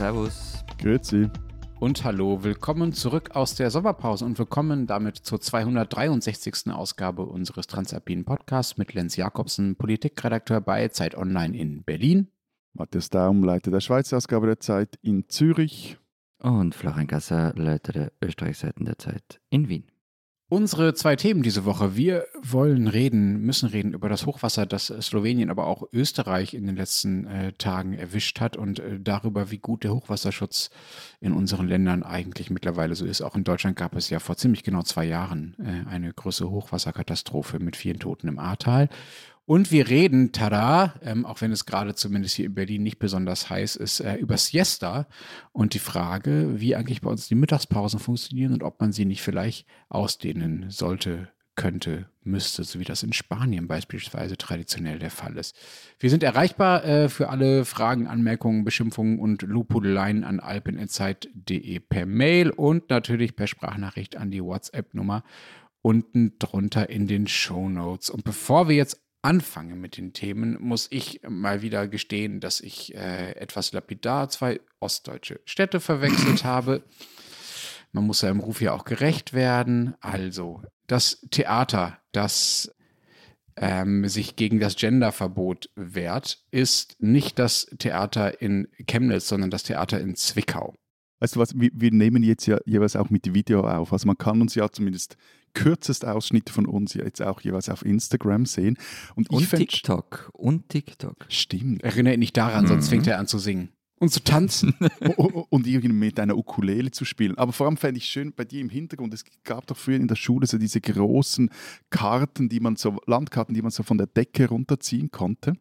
Servus. Grüezi. Und hallo, willkommen zurück aus der Sommerpause und willkommen damit zur 263. Ausgabe unseres Transalpinen Podcasts mit Lenz Jakobsen, Politikredakteur bei Zeit Online in Berlin. Matthias Daum, Leiter der Schweizer Ausgabe der Zeit in Zürich. Und Florian Gasser, Leiter der Österreichseiten der Zeit in Wien. Unsere zwei Themen diese Woche. Wir wollen reden, müssen reden über das Hochwasser, das Slowenien, aber auch Österreich in den letzten äh, Tagen erwischt hat und äh, darüber, wie gut der Hochwasserschutz in unseren Ländern eigentlich mittlerweile so ist. Auch in Deutschland gab es ja vor ziemlich genau zwei Jahren äh, eine größere Hochwasserkatastrophe mit vielen Toten im Ahrtal. Und wir reden, tada, ähm, auch wenn es gerade zumindest hier in Berlin nicht besonders heiß ist, äh, über Siesta und die Frage, wie eigentlich bei uns die Mittagspausen funktionieren und ob man sie nicht vielleicht ausdehnen sollte, könnte, müsste, so wie das in Spanien beispielsweise traditionell der Fall ist. Wir sind erreichbar äh, für alle Fragen, Anmerkungen, Beschimpfungen und Lobhudeleien an alpenenzeit.de per Mail und natürlich per Sprachnachricht an die WhatsApp-Nummer unten drunter in den Show Notes. Und bevor wir jetzt anfange mit den Themen, muss ich mal wieder gestehen, dass ich äh, etwas lapidar zwei ostdeutsche Städte verwechselt habe. Man muss seinem Ruf ja auch gerecht werden. Also, das Theater, das ähm, sich gegen das Genderverbot wehrt, ist nicht das Theater in Chemnitz, sondern das Theater in Zwickau. Weißt du was, wir, wir nehmen jetzt ja jeweils auch mit Video auf. Also man kann uns ja zumindest kürzeste Ausschnitte von uns jetzt auch jeweils auf Instagram sehen. Und, und TikTok. Und TikTok. Stimmt. Erinnere nicht daran, mhm. sonst fängt er an zu singen. Und zu tanzen. und irgendwie mit einer Ukulele zu spielen. Aber vor allem fände ich schön bei dir im Hintergrund, es gab doch früher in der Schule so diese großen Karten, die man so, Landkarten, die man so von der Decke runterziehen konnte.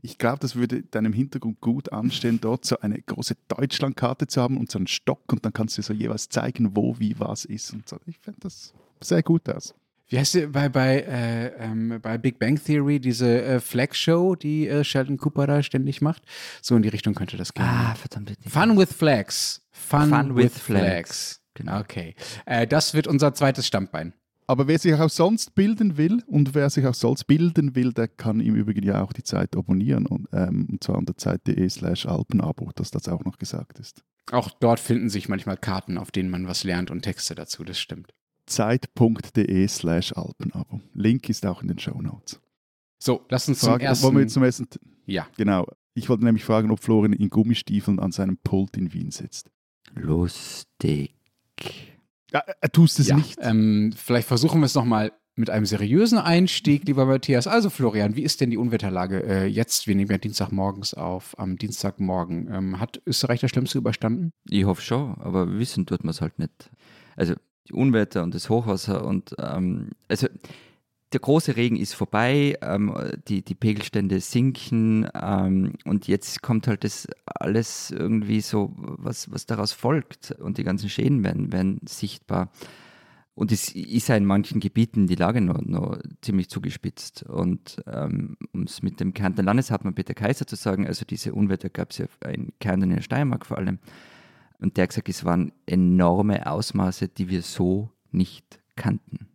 Ich glaube, das würde deinem Hintergrund gut anstehen, dort so eine große Deutschlandkarte zu haben und so einen Stock und dann kannst du so jeweils zeigen, wo, wie, was ist und so. Ich fände das sehr gut aus. Wie heißt sie bei, bei, äh, ähm, bei Big Bang Theory, diese äh, Flag-Show, die äh, Sheldon Cooper da ständig macht? So in die Richtung könnte das gehen. Ah, verdammt. Fun with Flags. Fun, Fun with, with Flags. Flags. Genau. Okay. Äh, das wird unser zweites Standbein. Aber wer sich auch sonst bilden will und wer sich auch sonst bilden will, der kann im Übrigen ja auch die Zeit abonnieren und, ähm, und zwar an der Zeit.de slash Alpenabo, dass das auch noch gesagt ist. Auch dort finden sich manchmal Karten, auf denen man was lernt und Texte dazu, das stimmt zeit.de slash Alpenabo. Link ist auch in den Show Notes. So, lass uns Frage, zum ersten... Wollen wir zum ersten... Ja. Genau. Ich wollte nämlich fragen, ob Florian in Gummistiefeln an seinem Pult in Wien sitzt. Lustig. Ja, er tust es ja, nicht. Ähm, vielleicht versuchen wir es nochmal mit einem seriösen Einstieg, lieber Matthias. Also Florian, wie ist denn die Unwetterlage äh, jetzt? Wir nehmen ja Dienstagmorgens auf, am Dienstagmorgen. Ähm, hat Österreich das Schlimmste überstanden? Ich hoffe schon, aber wissen tut man es halt nicht. Also die Unwetter und das Hochwasser und ähm, also der große Regen ist vorbei, ähm, die, die Pegelstände sinken ähm, und jetzt kommt halt das alles irgendwie so, was, was daraus folgt und die ganzen Schäden werden, werden sichtbar. Und es ist ja in manchen Gebieten die Lage noch, noch ziemlich zugespitzt. Und ähm, um es mit dem Kärntner Landeshauptmann Peter Kaiser zu sagen, also diese Unwetter gab es ja in Kärnten in der Steiermark vor allem, und der hat gesagt, es waren enorme Ausmaße, die wir so nicht kannten.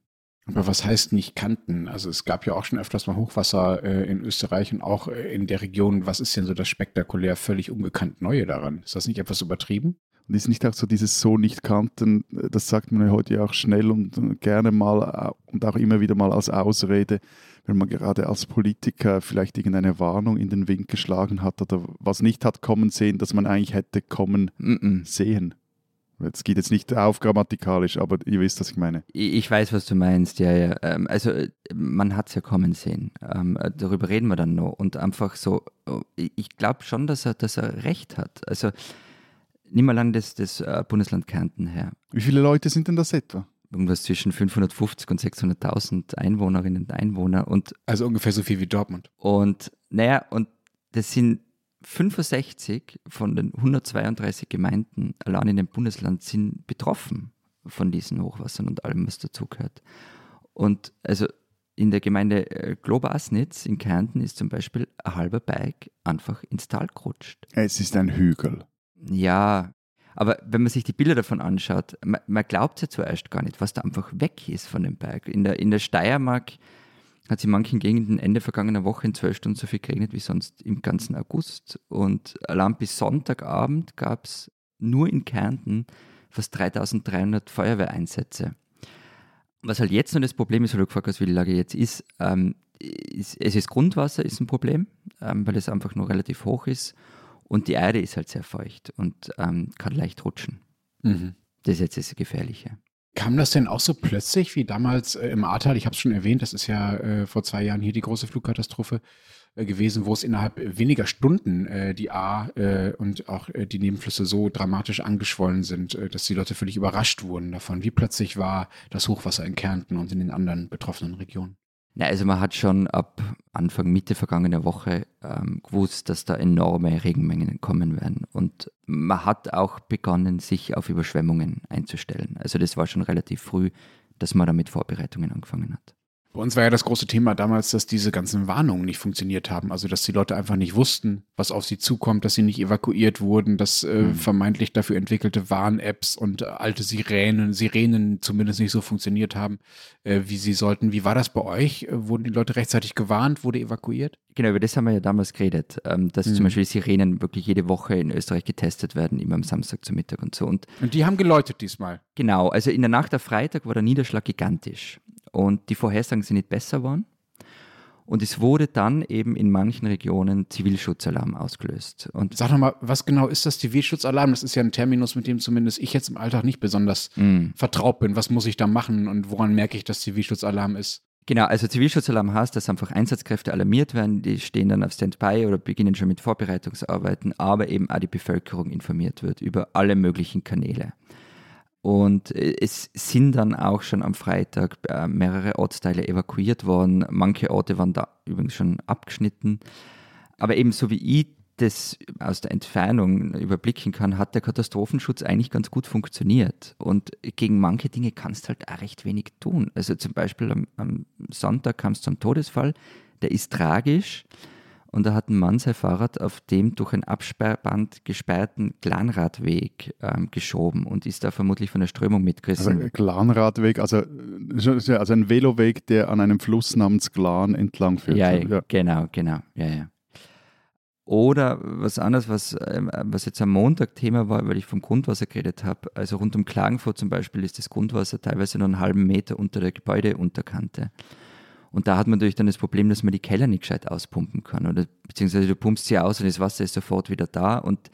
Aber was heißt nicht kannten? Also es gab ja auch schon öfters mal Hochwasser äh, in Österreich und auch äh, in der Region. Was ist denn so das spektakulär völlig ungekannt Neue daran? Ist das nicht etwas übertrieben? Und ist nicht auch so dieses so nicht kannten, das sagt man ja heute ja auch schnell und gerne mal äh, und auch immer wieder mal als Ausrede, wenn man gerade als Politiker vielleicht irgendeine Warnung in den Wind geschlagen hat oder was nicht hat kommen sehen, dass man eigentlich hätte kommen mm -mm. sehen. Es geht jetzt nicht auf grammatikalisch, aber ihr wisst, was ich meine. Ich weiß, was du meinst, ja, ja. Ähm, also man hat es ja kommen sehen. Ähm, darüber reden wir dann noch. Und einfach so, ich glaube schon, dass er, dass er recht hat. Also nimm mal an das, das äh, Bundesland Kärnten her. Wie viele Leute sind denn das etwa? irgendwas zwischen 550 und 600.000 Einwohnerinnen und Einwohner. Und, also ungefähr so viel wie Dortmund. Und naja, und das sind 65 von den 132 Gemeinden allein in dem Bundesland sind betroffen von diesen Hochwassern und allem, was dazugehört. Und also in der Gemeinde äh, Globasnitz in Kärnten ist zum Beispiel ein halber Bike einfach ins Tal gerutscht. Es ist ein Hügel. Ja, aber wenn man sich die Bilder davon anschaut, man, man glaubt ja zuerst gar nicht, was da einfach weg ist von dem Berg. In der, in der Steiermark hat es in manchen Gegenden Ende vergangener Woche in zwölf Stunden so viel geregnet wie sonst im ganzen August. Und allein bis Sonntagabend gab es nur in Kärnten fast 3300 Feuerwehreinsätze. Was halt jetzt noch das Problem ist, weil du gefragt hast, wie die Lage jetzt ist, ähm, ist es ist Grundwasser ist ein Problem, ähm, weil es einfach nur relativ hoch ist und die Erde ist halt sehr feucht und ähm, kann leicht rutschen. Mhm. Das ist jetzt das Gefährliche. Kam das denn auch so plötzlich wie damals äh, im Ahrtal? Ich habe es schon erwähnt, das ist ja äh, vor zwei Jahren hier die große Flugkatastrophe äh, gewesen, wo es innerhalb weniger Stunden äh, die A äh, und auch äh, die Nebenflüsse so dramatisch angeschwollen sind, dass die Leute völlig überrascht wurden davon. Wie plötzlich war das Hochwasser in Kärnten und in den anderen betroffenen Regionen? Ja, also man hat schon ab Anfang, Mitte vergangener Woche ähm, gewusst, dass da enorme Regenmengen kommen werden. Und man hat auch begonnen, sich auf Überschwemmungen einzustellen. Also das war schon relativ früh, dass man damit Vorbereitungen angefangen hat. Bei uns war ja das große Thema damals, dass diese ganzen Warnungen nicht funktioniert haben. Also, dass die Leute einfach nicht wussten, was auf sie zukommt, dass sie nicht evakuiert wurden, dass äh, mhm. vermeintlich dafür entwickelte Warn-Apps und äh, alte Sirenen, Sirenen zumindest nicht so funktioniert haben, äh, wie sie sollten. Wie war das bei euch? Äh, wurden die Leute rechtzeitig gewarnt? Wurde evakuiert? Genau, über das haben wir ja damals geredet, ähm, dass mhm. zum Beispiel Sirenen wirklich jede Woche in Österreich getestet werden, immer am Samstag zum Mittag und so. Und, und die haben geläutet diesmal. Genau, also in der Nacht auf Freitag war der Niederschlag gigantisch und die Vorhersagen sind nicht besser geworden. Und es wurde dann eben in manchen Regionen Zivilschutzalarm ausgelöst. Und Sag doch mal, was genau ist das Zivilschutzalarm? Das ist ja ein Terminus, mit dem zumindest ich jetzt im Alltag nicht besonders mm. vertraut bin. Was muss ich da machen und woran merke ich, dass Zivilschutzalarm ist? Genau, also Zivilschutzalarm heißt, dass einfach Einsatzkräfte alarmiert werden, die stehen dann auf Standby oder beginnen schon mit Vorbereitungsarbeiten, aber eben auch die Bevölkerung informiert wird über alle möglichen Kanäle. Und äh, es sind dann auch schon am Freitag äh, mehrere Ortsteile evakuiert worden. Manche Orte waren da übrigens schon abgeschnitten. Aber eben so wie ich das aus der Entfernung überblicken kann, hat der Katastrophenschutz eigentlich ganz gut funktioniert. Und gegen manche Dinge kannst du halt auch recht wenig tun. Also zum Beispiel am, am Sonntag kam es zum Todesfall, der ist tragisch. Und da hat ein Mann sein Fahrrad auf dem durch ein Absperrband gesperrten Glanradweg ähm, geschoben und ist da vermutlich von der Strömung mitgerissen. Also Glanradweg, also, also ein Veloweg, der an einem Fluss namens Glan entlang führt. Ja, ja. genau, genau. Ja, ja. Oder was anderes, was, ähm, was jetzt am Montag Thema war, weil ich vom Grundwasser geredet habe. Also rund um Klagenfurt zum Beispiel ist das Grundwasser teilweise nur einen halben Meter unter der Gebäudeunterkante. Und da hat man natürlich dann das Problem, dass man die Keller nicht gescheit auspumpen kann. Oder beziehungsweise du pumpst sie aus und das Wasser ist sofort wieder da. Und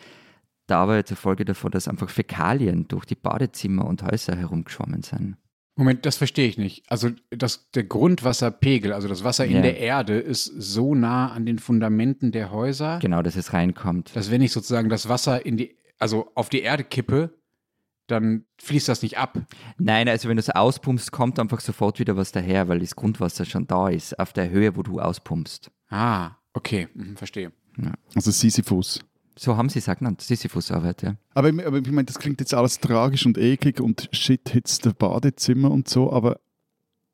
da war jetzt eine Folge davon, dass einfach Fäkalien durch die Badezimmer und Häuser herumgeschwommen sind. Moment, das verstehe ich nicht. Also das, der Grundwasserpegel, also das Wasser in ja. der Erde, ist so nah an den Fundamenten der Häuser. Genau, dass es reinkommt. Dass wenn ich sozusagen das Wasser in die, also auf die Erde kippe, dann fließt das nicht ab. Nein, also wenn du es auspumpst, kommt einfach sofort wieder was daher, weil das Grundwasser schon da ist, auf der Höhe, wo du auspumpst. Ah, okay, mhm, verstehe. Ja. Also Sisyphus. So haben sie es auch genannt, Sisyphus-Arbeit, ja. Aber, aber ich meine, das klingt jetzt alles tragisch und eklig und shit hitzt der Badezimmer und so, aber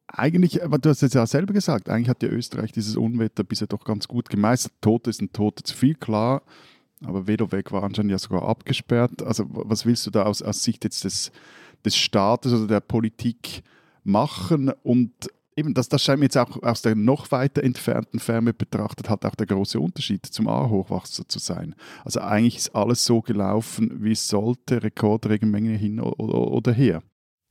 eigentlich, aber du hast es ja selber gesagt, eigentlich hat ja Österreich dieses Unwetter bisher doch ganz gut gemeistert. Tote ist ein Tote zu viel, klar. Aber Vedovec war anscheinend ja sogar abgesperrt. Also was willst du da aus, aus Sicht jetzt des, des Staates oder der Politik machen? Und eben, das, das scheint mir jetzt auch aus der noch weiter entfernten Ferne betrachtet, hat auch der große Unterschied zum A-Hochwasser zu sein. Also eigentlich ist alles so gelaufen, wie es sollte, Rekordregenmenge hin oder, her.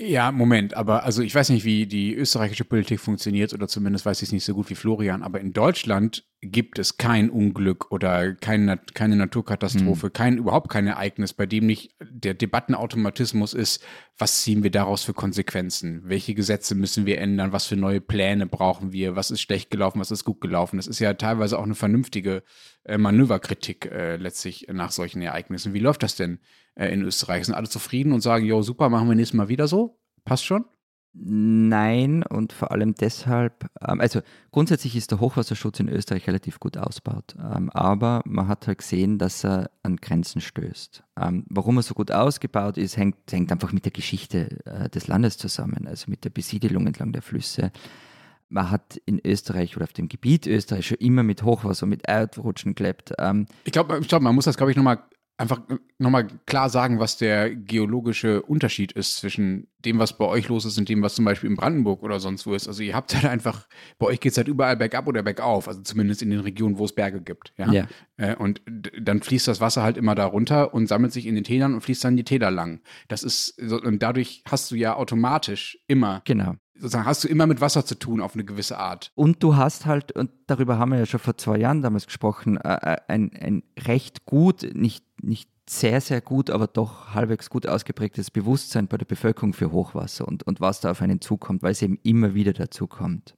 Ja, Moment, aber also ich weiß nicht, wie die österreichische Politik funktioniert oder zumindest weiß ich es nicht so gut wie Florian, aber in Deutschland gibt es kein Unglück oder keine, keine Naturkatastrophe, mhm. kein, überhaupt kein Ereignis, bei dem nicht der Debattenautomatismus ist, was ziehen wir daraus für Konsequenzen? Welche Gesetze müssen wir ändern? Was für neue Pläne brauchen wir? Was ist schlecht gelaufen? Was ist gut gelaufen? Das ist ja teilweise auch eine vernünftige äh, Manöverkritik äh, letztlich nach solchen Ereignissen. Wie läuft das denn äh, in Österreich? Sind alle zufrieden und sagen, jo, super, machen wir nächstes Mal wieder so? Passt schon? Nein, und vor allem deshalb, ähm, also grundsätzlich ist der Hochwasserschutz in Österreich relativ gut ausgebaut, ähm, aber man hat halt gesehen, dass er an Grenzen stößt. Ähm, warum er so gut ausgebaut ist, hängt, hängt einfach mit der Geschichte äh, des Landes zusammen, also mit der Besiedelung entlang der Flüsse. Man hat in Österreich oder auf dem Gebiet Österreich schon immer mit Hochwasser, mit Erdrutschen gelebt. ich glaube, glaub, man muss das, glaube ich, nochmal einfach nochmal klar sagen, was der geologische Unterschied ist zwischen dem, was bei euch los ist und dem, was zum Beispiel in Brandenburg oder sonst wo ist. Also ihr habt halt einfach, bei euch geht es halt überall bergab oder bergauf, also zumindest in den Regionen, wo es Berge gibt. Ja. Ja. Äh, Und dann fließt das Wasser halt immer da runter und sammelt sich in den Tälern und fließt dann die Täler lang. Das ist, und dadurch hast du ja automatisch immer, Genau. sozusagen hast du immer mit Wasser zu tun auf eine gewisse Art. Und du hast halt, und darüber haben wir ja schon vor zwei Jahren damals gesprochen, äh, äh, ein, ein recht gut, nicht, nicht sehr, sehr gut, aber doch halbwegs gut ausgeprägtes Bewusstsein bei der Bevölkerung für Hochwasser und, und was da auf einen zukommt, weil es eben immer wieder dazu kommt.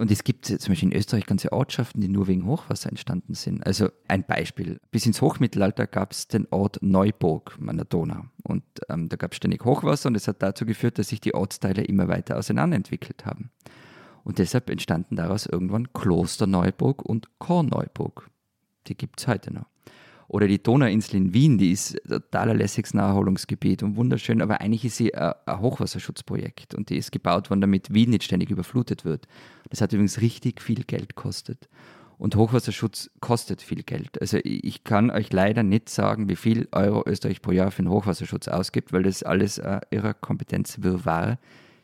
Und es gibt zum Beispiel in Österreich ganze Ortschaften, die nur wegen Hochwasser entstanden sind. Also ein Beispiel. Bis ins Hochmittelalter gab es den Ort Neuburg an der Donau. Und ähm, da gab es ständig Hochwasser und es hat dazu geführt, dass sich die Ortsteile immer weiter auseinanderentwickelt haben. Und deshalb entstanden daraus irgendwann Kloster Neuburg und Korneuburg. Die gibt es heute noch. Oder die Donauinsel in Wien, die ist total ein lässiges Naherholungsgebiet und wunderschön, aber eigentlich ist sie ein, Hochwasserschutzprojekt und die ist gebaut worden, damit Wien nicht ständig überflutet wird. Das hat übrigens richtig viel Geld gekostet. Und Hochwasserschutz kostet viel Geld. Also ich kann euch leider nicht sagen, wie viel Euro Österreich pro Jahr für den Hochwasserschutz ausgibt, weil das alles äh, ihrer Kompetenzwirrwarr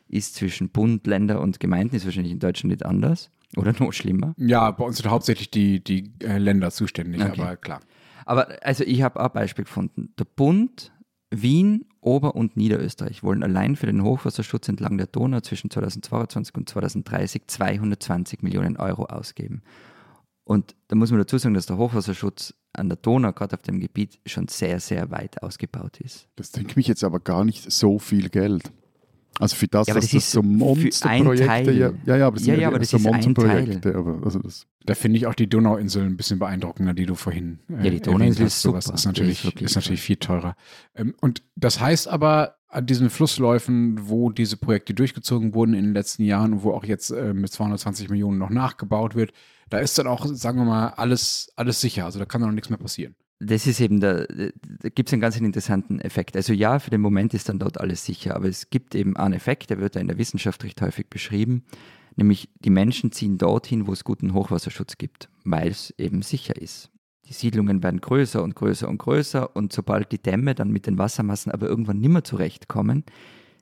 ist zwischen Bund, Länder und Gemeinden, ist wahrscheinlich in Deutschland nicht anders oder noch schlimmer. Ja, bei uns sind hauptsächlich die, die äh, Länder zuständig, Okay. aber klar. Aber also ich habe auch ein Beispiel gefunden. Der Bund, Wien, Ober- und Niederösterreich wollen allein für den Hochwasserschutz entlang der Donau zwischen 2022 und 2030 220 Millionen Euro ausgeben. Und da muss man dazu sagen, dass der Hochwasserschutz an der Donau, gerade auf dem Gebiet, schon sehr, sehr weit ausgebaut ist. Das denke mich jetzt aber gar nicht so viel Geld. Also für das, Ja, aber dass das das ist so für ein Monsterprojekte, Teil. ja, ja, ja, aber das Ja, sind ja, aber das so ist ein Monsterprojekte. Aber also das, Da finde ich auch die Donauinsel ein bisschen beeindruckender, die du vorhin äh, Ja, die Donauinsel erwähnt hast. ist Sowas super. ist Die natürlich, ist wirklich ist natürlich viel teurer. Ähm, und das heißt aber, an diesen Flussläufen, wo diese Projekte durchgezogen wurden in den letzten Jahren und wo auch jetzt äh, mit 220 Millionen noch nachgebaut wird, da ist dann auch, sagen wir mal, alles, alles sicher. Also da kann dann noch nichts mehr passieren. Das ist eben, der, da gibt es einen ganz interessanten Effekt. Also ja, für den Moment ist dann dort alles sicher, aber es gibt eben einen Effekt, der wird da in der Wissenschaft recht häufig beschrieben, nämlich die Menschen ziehen dorthin, wo es guten Hochwasserschutz gibt, weil es eben sicher ist. Die Siedlungen werden größer und größer und größer und sobald die Dämme dann mit den Wassermassen aber irgendwann nimmer zurechtkommen,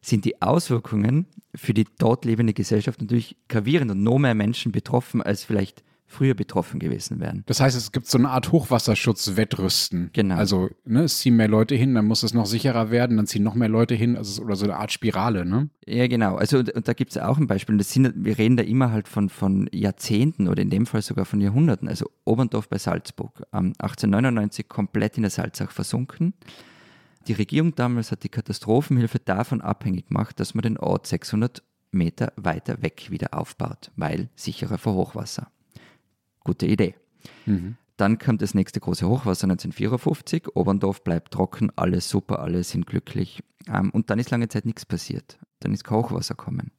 sind die Auswirkungen für die dort lebende Gesellschaft natürlich gravierend und noch mehr Menschen betroffen, als vielleicht früher betroffen gewesen wären. Das heißt, es gibt so eine Art Hochwasserschutz-Wettrüsten. Genau. Also ne, es ziehen mehr Leute hin, dann muss es noch sicherer werden, dann ziehen noch mehr Leute hin, also, oder so eine Art Spirale, ne? Ja, genau. Also und, und da gibt es auch ein Beispiel. Das sind, wir reden da immer halt von, von Jahrzehnten oder in dem Fall sogar von Jahrhunderten. Also Oberndorf bei Salzburg, ähm, 1899 komplett in der Salzach versunken. Die Regierung damals hat die Katastrophenhilfe davon abhängig gemacht, dass man den Ort 600 Meter weiter weg wieder aufbaut, weil sicherer vor Hochwasser. Gute Idee. Dann kommt das nächste große Hochwasser 1954. Oberndorf bleibt trocken, alles super, alle sind glücklich. Ähm, und dann ist lange Zeit nichts passiert. Dann ist kein Hochwasser gekommen.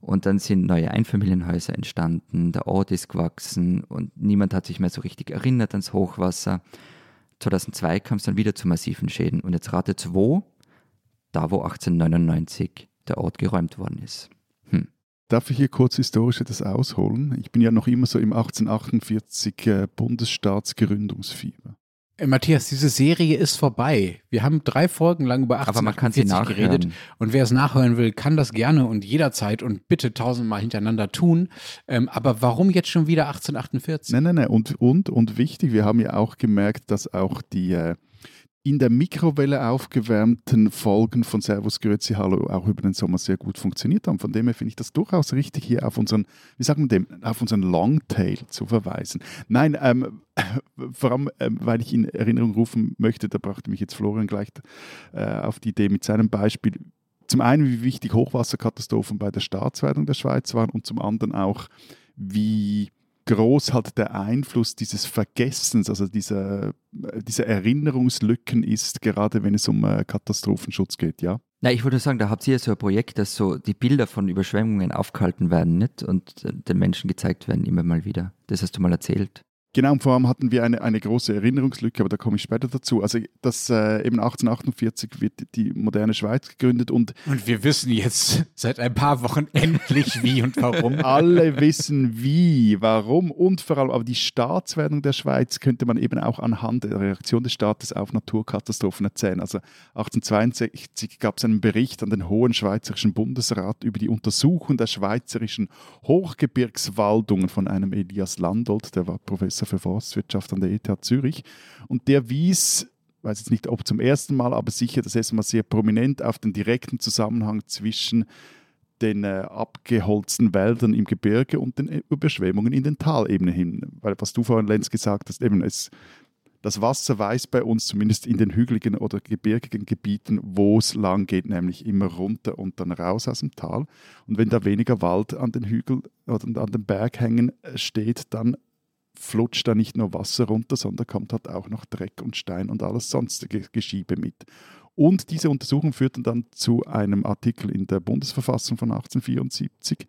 Und dann sind neue Einfamilienhäuser entstanden, der Ort ist gewachsen und niemand hat sich mehr so richtig erinnert ans Hochwasser. 2002 kam es dann wieder zu massiven Schäden. Und jetzt ratet wo? Da, wo 1899 der Ort geräumt worden ist. Darf ich hier kurz historisch etwas ausholen? Ich bin ja noch immer so im 1848 äh, Bundesstaatsgründungsfieber. Äh, Matthias, diese Serie ist vorbei. Wir haben drei Folgen lang über Aber man kann sie 1848 nachhören. geredet. Und wer es nachhören will, kann das gerne und jederzeit und bitte tausendmal hintereinander tun. Ähm, aber warum jetzt schon wieder 1848? Nein, nein, nein. Und, und, und wichtig, wir haben ja auch gemerkt, dass auch die äh, in der Mikrowelle aufgewärmten Folgen von Servus Grüezi Hallo auch über den Sommer sehr gut funktioniert haben. Von dem her finde ich das durchaus richtig, hier auf unseren, wie sagen wir dem, auf unseren Longtail zu verweisen. Nein, ähm, vor allem, ähm, weil ich in Erinnerung rufen möchte, da brachte mich jetzt Florian gleich äh, auf die Idee mit seinem Beispiel. Zum einen, wie wichtig Hochwasserkatastrophen bei der Staatswertung der Schweiz waren und zum anderen auch, wie groß halt der Einfluss dieses Vergessens, also dieser, dieser Erinnerungslücken ist, gerade wenn es um äh, Katastrophenschutz geht, ja? Na, ich würde sagen, da habt ihr so ein Projekt, dass so die Bilder von Überschwemmungen aufgehalten werden nicht und äh, den Menschen gezeigt werden immer mal wieder. Das hast du mal erzählt. Genau, und vor allem hatten wir eine, eine große Erinnerungslücke, aber da komme ich später dazu. Also das äh, eben 1848 wird die moderne Schweiz gegründet und und wir wissen jetzt seit ein paar Wochen endlich wie und warum. alle wissen wie, warum und vor allem aber die Staatswerdung der Schweiz könnte man eben auch anhand der Reaktion des Staates auf Naturkatastrophen erzählen. Also 1862 gab es einen Bericht an den Hohen Schweizerischen Bundesrat über die Untersuchung der schweizerischen Hochgebirgswaldungen von einem Elias Landolt, der war Professor für Forstwirtschaft an der ETH Zürich. Und der wies, weiß jetzt nicht ob zum ersten Mal, aber sicher das erste Mal sehr prominent auf den direkten Zusammenhang zwischen den äh, abgeholzten Wäldern im Gebirge und den äh, Überschwemmungen in den Talebenen hin. Weil was du vorhin, Lenz, gesagt hast, eben es, das Wasser weiß bei uns zumindest in den hügeligen oder gebirgigen Gebieten, wo es lang geht, nämlich immer runter und dann raus aus dem Tal. Und wenn da weniger Wald an den Hügel oder an den Berg hängen äh, steht, dann flutscht da nicht nur Wasser runter, sondern kommt halt auch noch Dreck und Stein und alles sonstige Geschiebe mit. Und diese Untersuchung führte dann zu einem Artikel in der Bundesverfassung von 1874,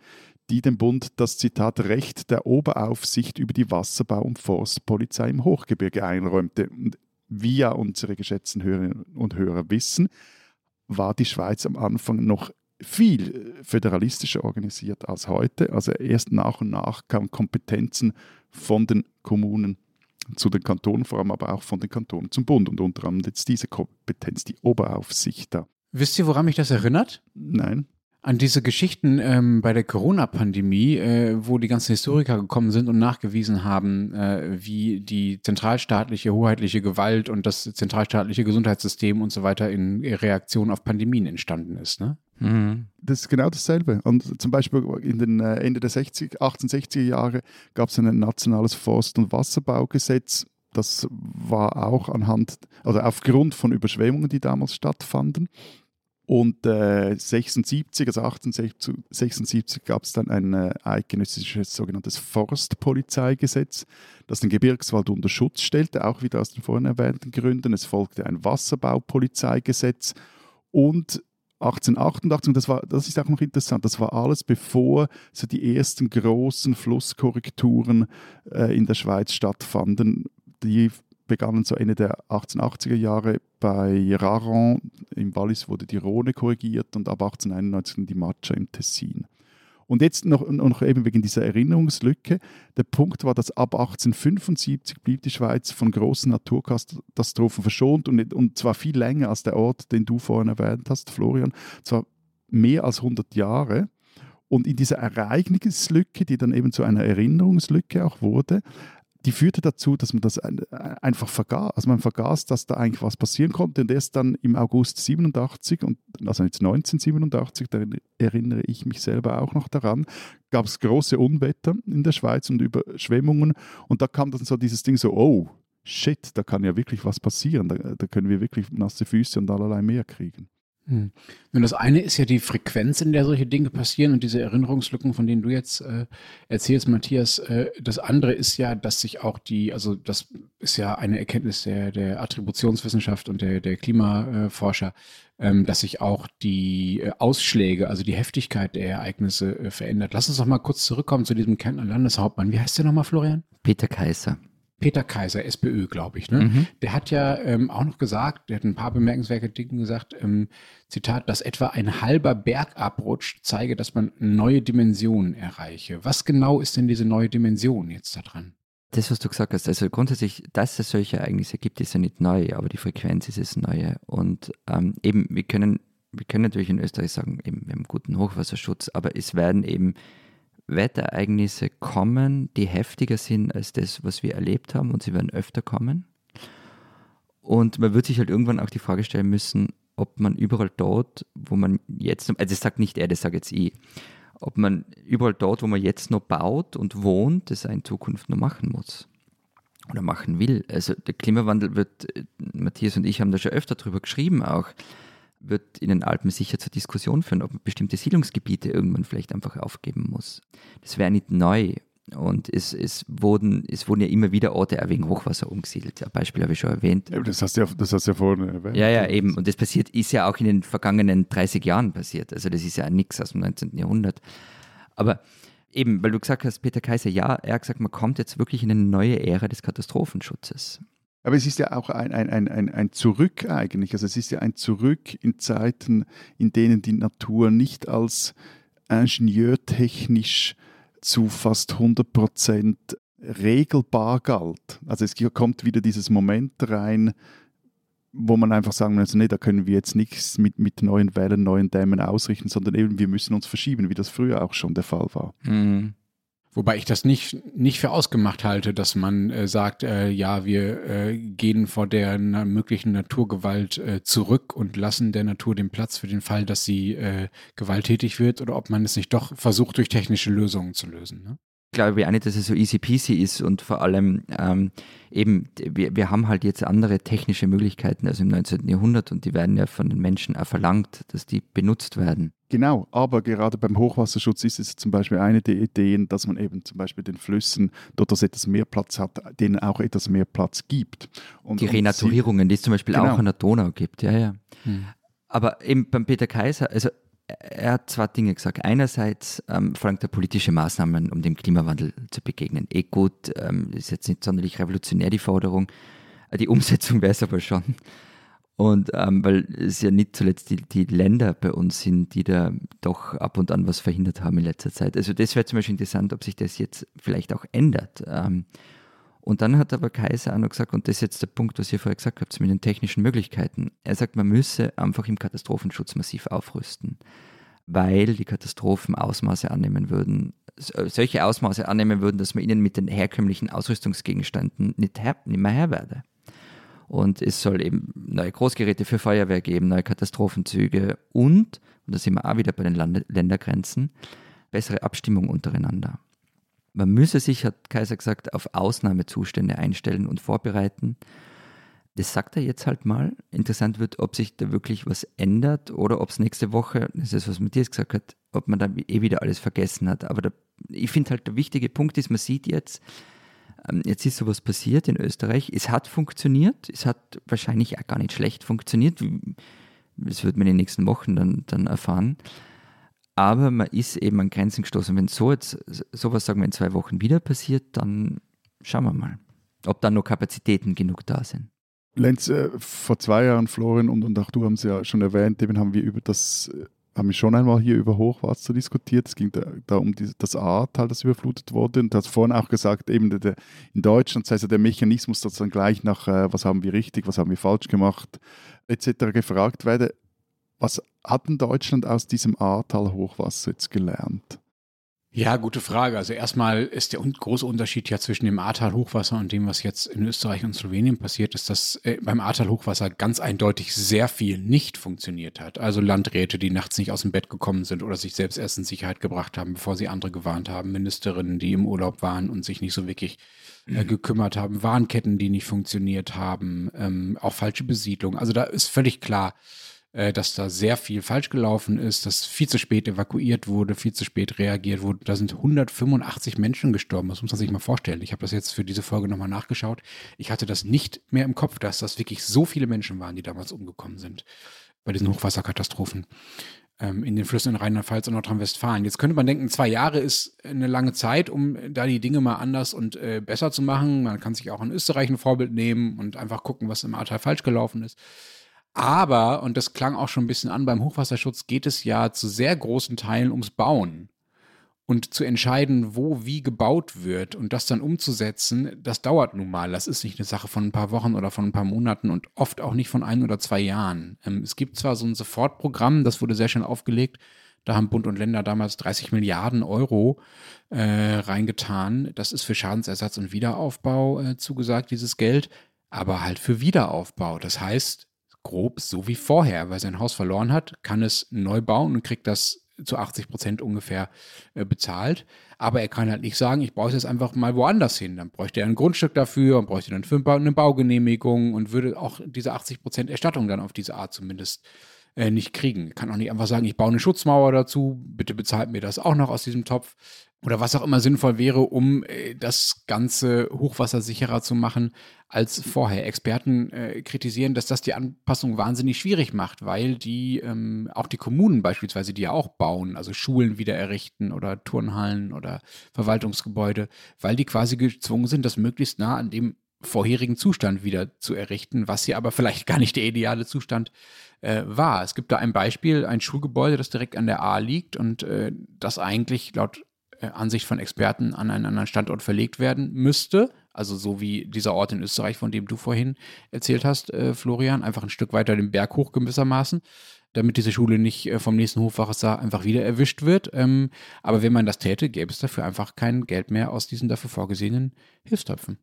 die dem Bund das Zitat Recht der Oberaufsicht über die Wasserbau- und Forstpolizei im Hochgebirge einräumte. Und wie ja unsere geschätzten Hörerinnen und Hörer wissen, war die Schweiz am Anfang noch viel föderalistischer organisiert als heute. Also erst nach und nach kamen Kompetenzen von den Kommunen zu den Kantonen, vor allem aber auch von den Kantonen zum Bund. Und unter anderem jetzt diese Kompetenz, die Oberaufsicht da. Wisst ihr, woran mich das erinnert? Nein. An diese Geschichten ähm, bei der Corona-Pandemie, äh, wo die ganzen Historiker gekommen sind und nachgewiesen haben, äh, wie die zentralstaatliche, hoheitliche Gewalt und das zentralstaatliche Gesundheitssystem und so weiter in Reaktion auf Pandemien entstanden ist. Ne? Mhm. Das ist genau dasselbe. Und zum Beispiel in den äh, Ende der 60, 1860er Jahre gab es ein nationales Forst- und Wasserbaugesetz. Das war auch anhand, also aufgrund von Überschwemmungen, die damals stattfanden. Und äh, 76, also 1876 gab es dann ein äh, eidgenössisches sogenanntes Forstpolizeigesetz, das den Gebirgswald unter Schutz stellte, auch wieder aus den vorhin erwähnten Gründen. Es folgte ein Wasserbaupolizeigesetz und 1888, und das, war, das ist auch noch interessant, das war alles bevor so die ersten großen Flusskorrekturen äh, in der Schweiz stattfanden. Die begannen so Ende der 1880er Jahre bei Raron im Wallis wurde die Rhone korrigiert und ab 1891 die Matscha im Tessin. Und jetzt noch, noch eben wegen dieser Erinnerungslücke. Der Punkt war, dass ab 1875 blieb die Schweiz von großen Naturkatastrophen verschont und, und zwar viel länger als der Ort, den du vorhin erwähnt hast, Florian. Zwar mehr als 100 Jahre. Und in dieser Ereignislücke, die dann eben zu einer Erinnerungslücke auch wurde, die führte dazu, dass man das einfach vergaß. Also man vergaß, dass da eigentlich was passieren konnte. Und erst dann im August 87, und, also jetzt 1987, da erinnere ich mich selber auch noch daran, gab es große Unwetter in der Schweiz und Überschwemmungen. Und da kam dann so dieses Ding so, oh, shit, da kann ja wirklich was passieren. Da, da können wir wirklich nasse Füße und allerlei mehr kriegen. Hm. Und das eine ist ja die Frequenz, in der solche Dinge passieren und diese Erinnerungslücken, von denen du jetzt äh, erzählst, Matthias. Äh, das andere ist ja, dass sich auch die, also das ist ja eine Erkenntnis der, der Attributionswissenschaft und der, der Klimaforscher, ähm, dass sich auch die äh, Ausschläge, also die Heftigkeit der Ereignisse äh, verändert. Lass uns doch mal kurz zurückkommen zu diesem Kärntner Landeshauptmann. Wie heißt der nochmal, Florian? Peter Kaiser. Peter Kaiser, SPÖ, glaube ich. Ne? Mhm. Der hat ja ähm, auch noch gesagt, der hat ein paar bemerkenswerte Dinge gesagt, ähm, Zitat, dass etwa ein halber Bergabrutsch zeige, dass man neue Dimensionen erreiche. Was genau ist denn diese neue Dimension jetzt da dran? Das, was du gesagt hast, also grundsätzlich, dass es solche Ereignisse gibt, ist ja nicht neu, aber die Frequenz ist es neue. Und ähm, eben, wir können, wir können natürlich in Österreich sagen, eben, wir haben guten Hochwasserschutz, aber es werden eben Wetterereignisse kommen, die heftiger sind als das, was wir erlebt haben und sie werden öfter kommen. Und man wird sich halt irgendwann auch die Frage stellen müssen, ob man überall dort, wo man jetzt, also das sagt nicht er, das sage jetzt ich, ob man überall dort, wo man jetzt noch baut und wohnt, das in Zukunft noch machen muss oder machen will. Also der Klimawandel wird, Matthias und ich haben da schon öfter drüber geschrieben auch, wird in den Alpen sicher zur Diskussion führen, ob man bestimmte Siedlungsgebiete irgendwann vielleicht einfach aufgeben muss. Das wäre nicht neu. Und es, es, wurden, es wurden ja immer wieder Orte wegen Hochwasser umgesiedelt. Ein Beispiel habe ich schon erwähnt. Ja, das hast du ja, das hast du ja vorhin erwähnt. Ja, ja, eben. Und das passiert, ist ja auch in den vergangenen 30 Jahren passiert. Also das ist ja nichts aus dem 19. Jahrhundert. Aber eben, weil du gesagt hast, Peter Kaiser, ja, er hat gesagt, man kommt jetzt wirklich in eine neue Ära des Katastrophenschutzes. Aber es ist ja auch ein, ein, ein, ein, ein Zurück eigentlich. Also es ist ja ein Zurück in Zeiten, in denen die Natur nicht als ingenieurtechnisch zu fast 100 Prozent regelbar galt. Also es kommt wieder dieses Moment rein, wo man einfach sagen muss, nee, da können wir jetzt nichts mit, mit neuen Wellen, neuen Dämmen ausrichten, sondern eben wir müssen uns verschieben, wie das früher auch schon der Fall war. Mhm. Wobei ich das nicht, nicht für ausgemacht halte, dass man äh, sagt, äh, ja, wir äh, gehen vor der na möglichen Naturgewalt äh, zurück und lassen der Natur den Platz für den Fall, dass sie äh, gewalttätig wird oder ob man es nicht doch versucht, durch technische Lösungen zu lösen. Ne? Glaube ich auch nicht, dass es so easy peasy ist und vor allem ähm, eben, wir, wir haben halt jetzt andere technische Möglichkeiten als im 19. Jahrhundert und die werden ja von den Menschen auch verlangt, dass die benutzt werden. Genau, aber gerade beim Hochwasserschutz ist es zum Beispiel eine der Ideen, dass man eben zum Beispiel den Flüssen, dort dass etwas mehr Platz hat, denen auch etwas mehr Platz gibt. Und, die Renaturierungen, die es zum Beispiel genau. auch an der Donau gibt, ja, ja. Hm. Aber eben beim Peter Kaiser, also er hat zwei Dinge gesagt. Einerseits ähm, verlangt er politische Maßnahmen, um dem Klimawandel zu begegnen. Eh gut, ähm, ist jetzt nicht sonderlich revolutionär die Forderung. Äh, die Umsetzung wäre es aber schon. Und ähm, weil es ja nicht zuletzt die, die, Länder bei uns sind, die da doch ab und an was verhindert haben in letzter Zeit. Also das wäre zum Beispiel interessant, ob sich das jetzt vielleicht auch ändert. Ähm, und dann hat aber Kaiser auch noch gesagt, und das ist jetzt der Punkt, was ihr vorher gesagt habt, mit den technischen Möglichkeiten. Er sagt, man müsse einfach im Katastrophenschutz massiv aufrüsten, weil die Katastrophen Ausmaße annehmen würden, äh, solche Ausmaße annehmen würden, dass man ihnen mit den herkömmlichen Ausrüstungsgegenständen nicht, her, nicht mehr Herr werde. Und es soll eben neue Großgeräte für Feuerwehr geben, neue Katastrophenzüge und, und da sind wir auch wieder bei den Land Ländergrenzen, bessere Abstimmung untereinander. Man müsse sich, hat Kaiser gesagt, auf Ausnahmezustände einstellen und vorbereiten. Das sagt er jetzt halt mal. Interessant wird, ob sich da wirklich was ändert oder ob es nächste Woche, das ist, was Matthias gesagt hat, ob man dann eh wieder alles vergessen hat. Aber da, ich finde halt, der wichtige Punkt ist, man sieht jetzt, ähm, jetzt ist sowas passiert in Österreich. Es hat funktioniert. Es hat wahrscheinlich auch gar nicht schlecht funktioniert. Das wird man in den nächsten Wochen dann, dann erfahren. Aber man ist eben an Grenzen gestoßen. Wenn so jetzt sowas, sagen wir, in zwei Wochen wieder passiert, dann schauen wir mal, ob dann noch Kapazitäten genug da sind. Lenz, äh, vor zwei Jahren, Florian und, und auch du haben es ja schon erwähnt, eben haben wir über das, äh, haben wir schon einmal hier über Hochwasser diskutiert. Es ging da, da um die, das Ahrtal, das überflutet wurde. Und du hast vorhin auch gesagt, eben der, der, in Deutschland sei also der Mechanismus, dass dann gleich nach, äh, was haben wir richtig, was haben wir falsch gemacht, etc. gefragt werde. Was hat denn Deutschland aus diesem Ahrtal-Hochwasser jetzt gelernt? Ja, gute Frage. Also erstmal ist der große Unterschied ja zwischen dem Ahrtal-Hochwasser und dem, was jetzt in Österreich und Slowenien passiert, ist, dass äh, beim Ahrtal-Hochwasser ganz eindeutig sehr viel nicht funktioniert hat. Also Landräte, die nachts nicht aus dem Bett gekommen sind oder sich selbst erst in Sicherheit gebracht haben, bevor sie andere gewarnt haben, Ministerinnen, die im Urlaub waren und sich nicht so wirklich äh, mhm. gekümmert haben, Warnketten, die nicht funktioniert haben, ähm, auch falsche Besiedlung. Also da ist völlig klar, äh, dass da sehr viel falsch gelaufen ist, dass viel zu spät evakuiert wurde, viel zu spät reagiert wurde. Da sind 185 Menschen gestorben. Das muss man sich mal vorstellen. Ich habe das jetzt für diese Folge nochmal nachgeschaut. Ich hatte das nicht mehr im Kopf, dass das wirklich so viele Menschen waren, die damals umgekommen sind bei diesen Hochwasserkatastrophen ähm, in den Flüssen in Rheinland-Pfalz und Nordrhein-Westfalen. Jetzt könnte man denken, zwei Jahre ist eine lange Zeit, um da die Dinge mal anders und äh, besser zu machen. Man kann sich auch in Österreich ein Vorbild nehmen und einfach gucken, was im Ahrtal falsch gelaufen ist. Aber, und das klang auch schon ein bisschen an, beim Hochwasserschutz geht es ja zu sehr großen Teilen ums Bauen. Und zu entscheiden, wo wie gebaut wird und das dann umzusetzen, das dauert nun mal. Das ist nicht eine Sache von ein paar Wochen oder von ein paar Monaten und oft auch nicht von ein oder zwei Jahren. Ähm, es gibt zwar so ein Sofortprogramm, das wurde sehr schnell aufgelegt. Da haben Bund und Länder damals 30 Milliarden Euro äh, reingetan. Das ist für Schadensersatz und Wiederaufbau äh, zugesagt, dieses Geld, aber halt für Wiederaufbau. Das heißt, grob so wie vorher, weil sein Haus verloren hat, kann es neu bauen und kriegt das zu 80 Prozent ungefähr äh, bezahlt. Aber er kann halt nicht sagen, ich brauche es jetzt einfach mal woanders hin. Dann bräuchte er ein Grundstück dafür und bräuchte dann eine Baugenehmigung und würde auch diese 80 Prozent Erstattung dann auf diese Art zumindest äh, nicht kriegen. Kann auch nicht einfach sagen, ich baue eine Schutzmauer dazu, bitte bezahlt mir das auch noch aus diesem Topf oder was auch immer sinnvoll wäre, um äh, das Ganze hochwassersicherer zu machen als vorher. Experten äh, kritisieren, dass das die Anpassung wahnsinnig schwierig macht, weil die ähm, auch die Kommunen beispielsweise, die ja auch bauen, also Schulen wieder errichten oder Turnhallen oder Verwaltungsgebäude, weil die quasi gezwungen sind, das möglichst nah an dem vorherigen Zustand wieder zu errichten, was hier aber vielleicht gar nicht der ideale Zustand äh, war. Es gibt da ein Beispiel, ein Schulgebäude, das direkt an der A liegt und äh, das eigentlich laut äh, Ansicht von Experten an einen anderen Standort verlegt werden müsste. Also so wie dieser Ort in Österreich, von dem du vorhin erzählt hast, äh, Florian, einfach ein Stück weiter den Berg hoch gewissermaßen, damit diese Schule nicht äh, vom nächsten Hochwasser einfach wieder erwischt wird. Ähm, aber wenn man das täte, gäbe es dafür einfach kein Geld mehr aus diesen dafür vorgesehenen Hilfstöpfen.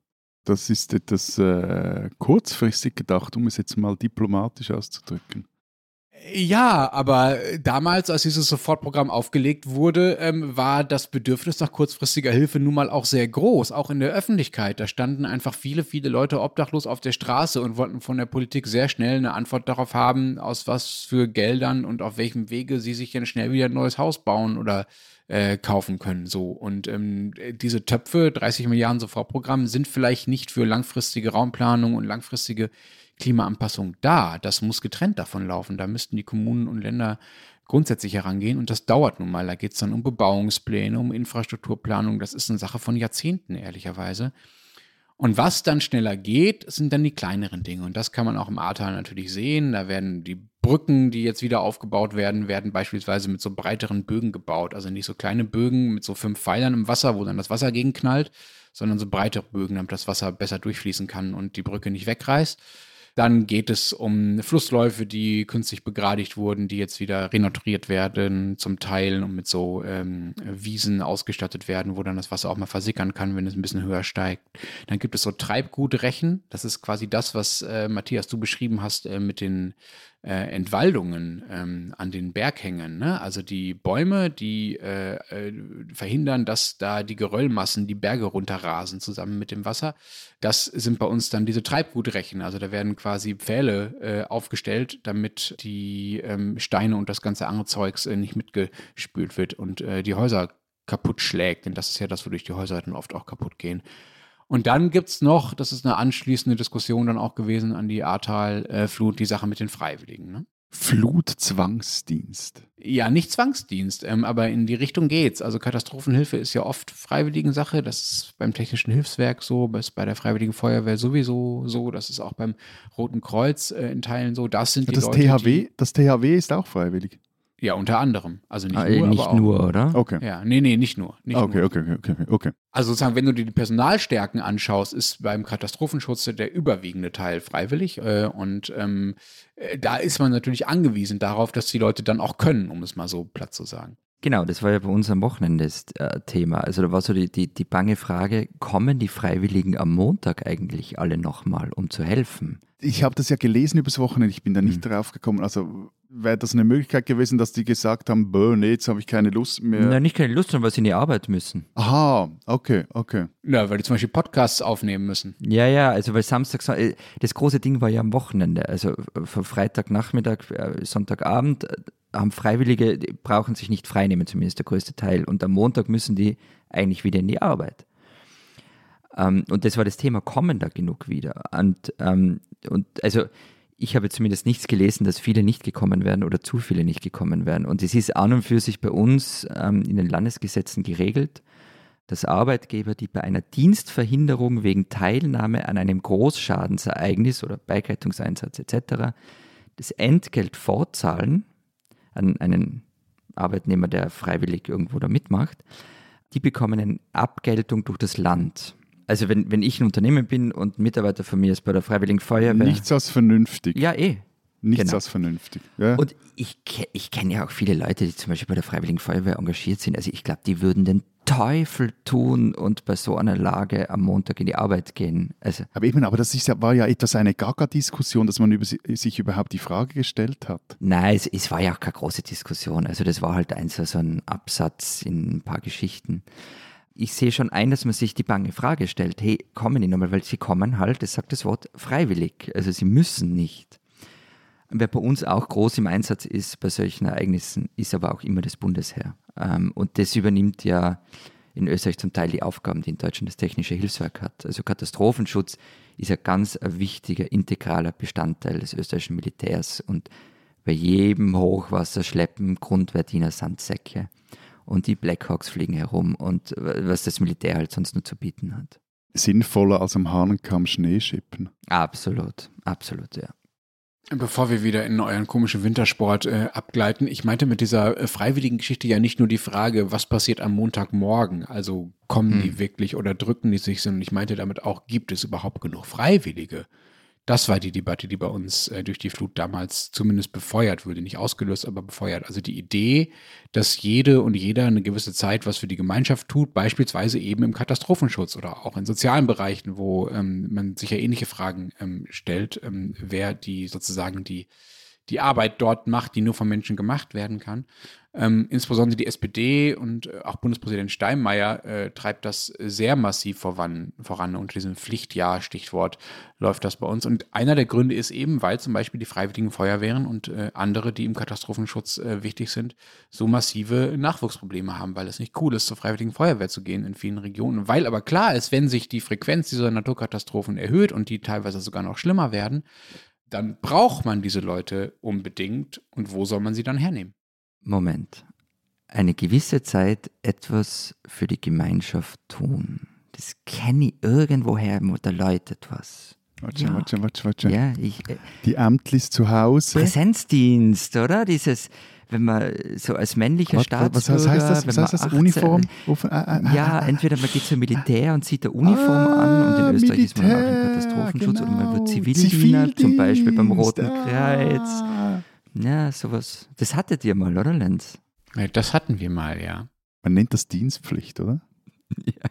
Das ist etwas äh, kurzfristig gedacht, um es jetzt mal diplomatisch auszudrücken. Ja, aber damals, als dieses Sofortprogramm aufgelegt wurde, ähm, war das Bedürfnis nach kurzfristiger Hilfe nun mal auch sehr groß, auch in der Öffentlichkeit. Da standen einfach viele, viele Leute obdachlos auf der Straße und wollten von der Politik sehr schnell eine Antwort darauf haben, aus was für Geldern und auf welchem Wege sie sich dann schnell wieder ein neues Haus bauen oder äh, kaufen können. So. Und ähm, diese Töpfe, 30 Milliarden Sofortprogramm, sind vielleicht nicht für langfristige Raumplanung und langfristige Klimaanpassung da. Das muss getrennt davon laufen. Da müssten die Kommunen und Länder grundsätzlich herangehen und das dauert nun mal. Da geht es dann um Bebauungspläne, um Infrastrukturplanung. Das ist eine Sache von Jahrzehnten, ehrlicherweise. Und was dann schneller geht, sind dann die kleineren Dinge. Und das kann man auch im Ahrtal natürlich sehen. Da werden die Brücken, die jetzt wieder aufgebaut werden, werden beispielsweise mit so breiteren Bögen gebaut. Also nicht so kleine Bögen mit so fünf Pfeilern im Wasser, wo dann das Wasser gegenknallt, sondern so breite Bögen, damit das Wasser besser durchfließen kann und die Brücke nicht wegreißt. Dann geht es um Flussläufe, die künstlich begradigt wurden, die jetzt wieder renaturiert werden, zum Teil und mit so ähm, Wiesen ausgestattet werden, wo dann das Wasser auch mal versickern kann, wenn es ein bisschen höher steigt. Dann gibt es so Treibgutrechen. Das ist quasi das, was äh, Matthias du beschrieben hast äh, mit den äh, Entwaldungen ähm, an den Berghängen. Ne? Also die Bäume, die äh, äh, verhindern, dass da die Geröllmassen die Berge runterrasen zusammen mit dem Wasser. Das sind bei uns dann diese Treibgutrechen. Also da werden quasi Pfähle äh, aufgestellt, damit die ähm, Steine und das ganze andere Zeugs äh, nicht mitgespült wird und äh, die Häuser kaputt schlägt. Denn das ist ja das, wodurch die Häuser dann oft auch kaputt gehen. Und dann gibt es noch, das ist eine anschließende Diskussion dann auch gewesen an die Ahrtal-Flut, die Sache mit den Freiwilligen. Ne? Flutzwangsdienst. Ja, nicht Zwangsdienst, ähm, aber in die Richtung geht's. Also Katastrophenhilfe ist ja oft Freiwilligensache. Das ist beim Technischen Hilfswerk so, ist bei der Freiwilligen Feuerwehr sowieso so, das ist auch beim Roten Kreuz äh, in Teilen so. Das sind Ja, die das, Leute, THW, die, das THW ist auch freiwillig. Ja unter anderem. Also nicht Ah, nur, nicht aber auch. nur, oder? Okay. Ja, nee, nee, nicht nur. Nicht okay, nur. okay, okay, okay, okay. Also sozusagen, wenn du dir die Personalstärken anschaust, ist beim Katastrophenschutz der überwiegende Teil freiwillig. Äh, und ähm, äh, da ist man natürlich angewiesen darauf, dass die Leute dann auch können, um es mal so platt zu sagen. Genau, das war ja bei uns am Wochenende das äh, Thema. Also da war so die, die, die bange Frage, kommen die Freiwilligen am Montag eigentlich alle nochmal, um zu helfen? Ich habe das ja gelesen übers Wochenende, ich bin da nicht drauf gekommen. Also wäre das eine Möglichkeit gewesen, dass die gesagt haben, Bö, nee, jetzt habe ich keine Lust mehr. Na, nicht keine Lust, sondern weil sie in die Arbeit müssen. Aha, okay, okay. Ja, weil die zum Beispiel Podcasts aufnehmen müssen. Ja, ja, also weil Samstag, äh, das große Ding war ja am Wochenende, also äh, von Freitagnachmittag, Sonntagabend haben Freiwillige, die brauchen sich nicht freinehmen, zumindest der größte Teil. Und am Montag müssen die eigentlich wieder in die Arbeit. Ähm, und das war das Thema, kommen da genug wieder? Und, ähm, und also ich habe zumindest nichts gelesen, dass viele nicht gekommen wären oder zu viele nicht gekommen wären. Und es ist an und für sich bei uns ähm, in den Landesgesetzen geregelt, dass Arbeitgeber, die bei einer Dienstverhinderung wegen Teilnahme an einem Großschadensereignis oder Bergrettungseinsatz etc. das Entgelt fortzahlen an einen Arbeitnehmer, der freiwillig irgendwo da mitmacht, die bekommen eine Abgeltung durch das Land. Also wenn, wenn ich ein Unternehmen bin und ein Mitarbeiter von mir ist bei der Freiwilligen Feuerwehr. Nichts als vernünftig. Ja, eh. Nichts genau. als vernünftig. Ja. Und ich, ich kenne ja auch viele Leute, die zum Beispiel bei der Freiwilligen Feuerwehr engagiert sind. Also ich glaube, die würden den Teufel tun und bei so einer Lage am Montag in die Arbeit gehen. Also aber eben, aber das ist ja, war ja etwas eine Gaga-Diskussion, dass man über, si- sich überhaupt die Frage gestellt hat. nein, es, es war ja auch keine große Diskussion. Also das war halt ein so, so ein Absatz in ein paar Geschichten. Ich sehe schon ein, dass man sich die bange Frage stellt, hey, kommen die nochmal, weil sie kommen halt, das sagt das Wort, freiwillig. Also sie müssen nicht. Wer bei uns auch groß im Einsatz ist bei solchen Ereignissen, ist aber auch immer das Bundesheer. Ähm, und das übernimmt ja in Österreich zum Teil die Aufgaben, die in Deutschland das Technische Hilfswerk hat. Also Katastrophenschutz ist ja ganz ein wichtiger, integraler Bestandteil des österreichischen Militärs. Und bei jedem Hochwasser schleppen Grundwehrdiener Sandsäcke und die Blackhawks fliegen herum und was das Militär halt sonst nur zu bieten hat. Sinnvoller als am Hahnenkamm Schnee schippen. Absolut, absolut, ja. Bevor wir wieder in euren komischen Wintersport äh, abgleiten, ich meinte mit dieser äh, freiwilligen Geschichte ja nicht nur die Frage, was passiert am Montagmorgen, also kommen hm. die wirklich oder drücken die sich, sondern ich meinte damit auch, gibt es überhaupt genug Freiwillige? Das war die Debatte, die bei uns äh, durch die Flut damals zumindest befeuert wurde. Nicht ausgelöst, aber befeuert. Also die Idee, dass jede und jeder eine gewisse Zeit was für die Gemeinschaft tut, beispielsweise eben im Katastrophenschutz oder auch in sozialen Bereichen, wo ähm, man sich ja ähnliche Fragen ähm, stellt, ähm, wer die sozusagen die, die Arbeit dort macht, die nur von Menschen gemacht werden kann. Ähm, insbesondere die SPD und äh, auch Bundespräsident Steinmeier äh, treibt das sehr massiv voran, voran. Unter diesem Pflichtjahr-Stichwort läuft das bei uns. Und einer der Gründe ist eben, weil zum Beispiel die Freiwilligen Feuerwehren und äh, andere, die im Katastrophenschutz äh, wichtig sind, so massive Nachwuchsprobleme haben, weil es nicht cool ist, zur Freiwilligen Feuerwehr zu gehen in vielen Regionen. Weil aber klar ist, wenn sich die Frequenz dieser Naturkatastrophen erhöht und die teilweise sogar noch schlimmer werden, dann braucht man diese Leute unbedingt. Und wo soll man sie dann hernehmen? Moment. Eine gewisse Zeit etwas für die Gemeinschaft tun. Das kenne ich irgendwoher, da läutet was. Warte, ja. warte, warte, warte. Ja, ich, äh, die Ämtlis zu Hause. Präsenzdienst, oder? Dieses, wenn man so als männlicher Staatsbürger... Was heißt das? Was heißt das? 18, Uniform? Äh, äh, ja, entweder man geht zum Militär und zieht der Uniform ah, an und in Österreich Militär, ist man auch im Katastrophenschutz genau. oder man wird Zivildiener, zum Beispiel beim Roten ah. Kreuz. Ja, sowas. Das hattet ihr mal, oder Lenz? Das hatten wir mal, ja. Man nennt das Dienstpflicht, oder? ja.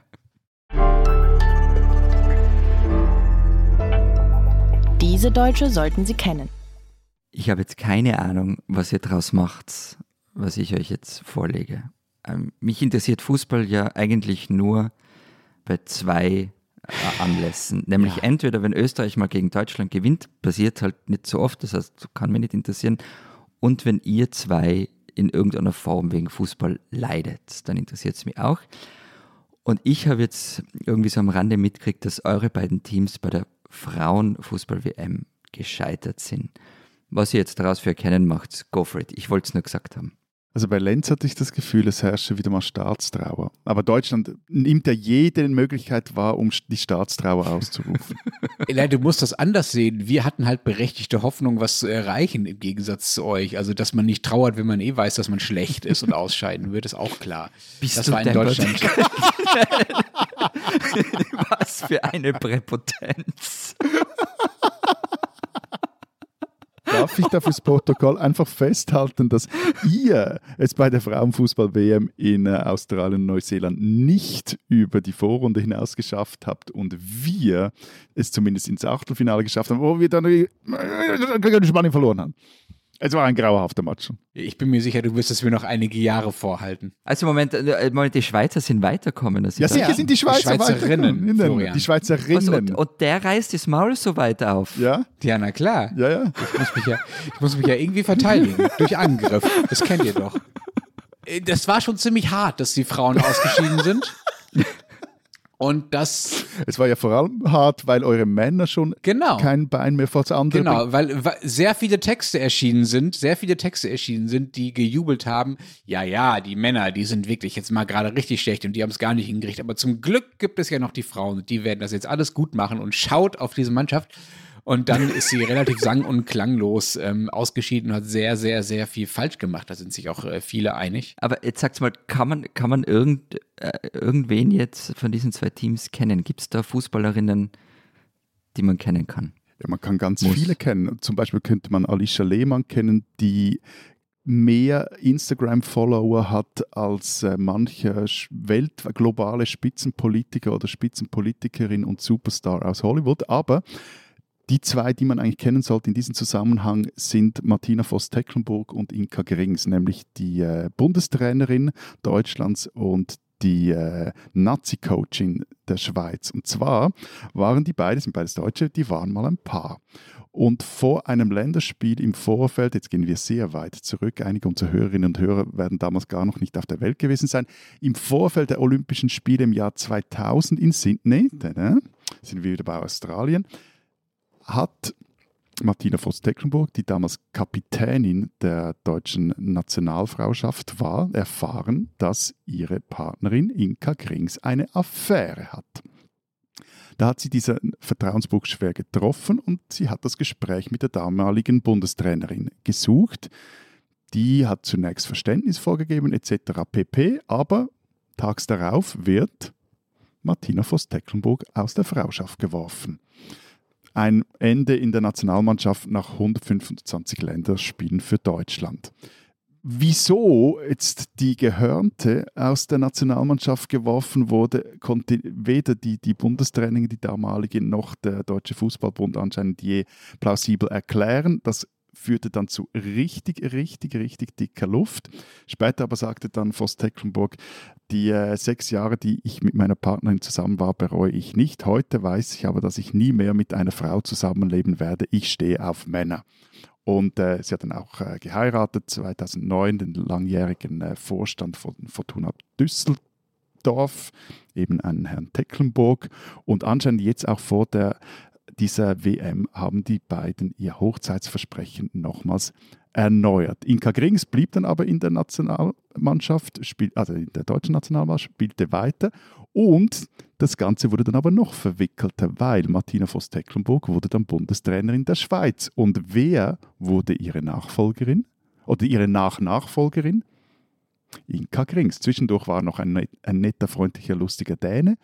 Diese Deutsche sollten Sie kennen. Ich habe jetzt keine Ahnung, was ihr daraus macht, was ich euch jetzt vorlege. Ähm, mich interessiert Fußball ja eigentlich nur bei zwei Anlässen. Nämlich ja. entweder, wenn Österreich mal gegen Deutschland gewinnt, passiert halt nicht so oft, das heißt, kann mich nicht interessieren. Und wenn ihr zwei in irgendeiner Form wegen Fußball leidet, dann interessiert es mich auch. Und ich habe jetzt irgendwie so am Rande mitgekriegt, dass eure beiden Teams bei der Frauenfußball-WM gescheitert sind. Was ihr jetzt daraus für erkennen macht, go for it. Ich wollte es nur gesagt haben. Also bei Lenz hatte ich das Gefühl, es herrsche wieder mal Staatstrauer. Aber Deutschland nimmt ja jede Möglichkeit wahr, um die Staatstrauer auszurufen. Nein, du musst das anders sehen. Wir hatten halt berechtigte Hoffnung, was zu erreichen, im Gegensatz zu euch. Also, dass man nicht trauert, wenn man eh weiß, dass man schlecht ist und ausscheiden wird, ist auch klar. Bist das war in Deutschland. was für eine Präpotenz. Darf ich da fürs Protokoll einfach festhalten, dass ihr es bei der Frauenfußball-WM in äh, Australien und Neuseeland nicht über die Vorrunde hinaus geschafft habt und wir es zumindest ins Achtelfinale geschafft haben, wo wir dann die Spannung verloren haben. Es war ein grauenhafter Match. Ich bin mir sicher, du wirst es mir noch einige Jahre vorhalten. Also Moment, äh, Moment die Schweizer sind weiterkommen. ja, sicher sind die Schweizer die Schweizerinnen. Florian. Die Schweizerinnen. und, und, der reißt das Maul so weit auf. Ja? Ja, na klar. Ja, ja. Ich muss mich ja, ich muss mich ja irgendwie verteidigen. durch Angriff. Das kennt ihr doch. Äh, das war schon ziemlich hart, dass die Frauen ausgeschieden sind. Und das. Es war ja vor allem hart, weil eure Männer schon genau. kein Bein mehr vor das andere. Genau, weil, weil, sehr viele Texte erschienen sind, sehr viele Texte erschienen sind, die gejubelt haben. Ja, ja, die Männer, die sind wirklich jetzt mal gerade richtig schlecht und die haben es gar nicht hingekriegt. Aber zum Glück gibt es ja noch die Frauen und die werden das jetzt alles gut machen und schaut auf diese Mannschaft. Und dann ist sie relativ sang- und klanglos ähm, ausgeschieden und hat sehr, sehr, sehr viel falsch gemacht. Da sind sich auch äh, viele einig. Aber jetzt sag's mal, kann man, kann man irgend, äh, irgendwen jetzt von diesen zwei Teams kennen? Gibt es da Fußballerinnen, die man kennen kann? Ja, man kann ganz Muss. viele kennen. Zum Beispiel könnte man Alicia Lehmann kennen, die mehr Instagram-Follower hat als äh, manche Welt globale Spitzenpolitiker oder Spitzenpolitikerin und Superstar aus Hollywood. Aber die zwei, die man eigentlich kennen sollte in diesem Zusammenhang, sind Martina Voss-Tecklenburg und Inka Grings, nämlich die äh, Bundestrainerin Deutschlands und die äh, Nazi-Coachin der Schweiz. Und zwar waren die beiden, sind beides Deutsche, die waren mal ein Paar. Und vor einem Länderspiel im Vorfeld, jetzt gehen wir sehr weit zurück, einige unserer Hörerinnen und Hörer werden damals gar noch nicht auf der Welt gewesen sein, im Vorfeld der Olympischen Spiele im Jahr 2000 in Sydney, da, sind wir wieder bei Australien, hat Martina Voss-Tecklenburg, die damals Kapitänin der deutschen Nationalfrauschaft war, erfahren, dass ihre Partnerin Inka Grings eine Affäre hat. Da hat sie diesen Vertrauensbruch schwer getroffen und sie hat das Gespräch mit der damaligen Bundestrainerin gesucht. Die hat zunächst Verständnis vorgegeben etc. pp. Aber tags darauf wird Martina Voss-Tecklenburg aus der Frauschaft geworfen. Ein Ende in der Nationalmannschaft nach 125 Länderspielen für Deutschland wieso jetzt die Gehörnte aus der Nationalmannschaft geworfen wurde, konnte weder die, die Bundestraining, die damalige, noch der Deutsche Fußballbund anscheinend je plausibel erklären. Das führte dann zu richtig, richtig, richtig dicker Luft. Später aber sagte dann Voss Tecklenburg, die äh, sechs Jahre, die ich mit meiner Partnerin zusammen war, bereue ich nicht. Heute weiß ich aber, dass ich nie mehr mit einer Frau zusammenleben werde. Ich stehe auf Männer. Und äh, sie hat dann auch äh, geheiratet, 2009, den langjährigen äh, Vorstand von Fortuna Düsseldorf, eben einen Herrn Tecklenburg. Und anscheinend jetzt auch vor der, dieser WM haben die beiden ihr Hochzeitsversprechen nochmals erneuert. Inka Grings blieb dann aber in der Nationalmannschaft, spiel, also in der deutschen Nationalmannschaft, spielte weiter und das Ganze wurde dann aber noch verwickelter, weil Martina Voss-Tecklenburg wurde dann Bundestrainerin der Schweiz. Und wer wurde ihre Nachfolgerin oder ihre Nachnachfolgerin? Inka Grings. Zwischendurch war noch ein, ein netter, freundlicher, lustiger Däne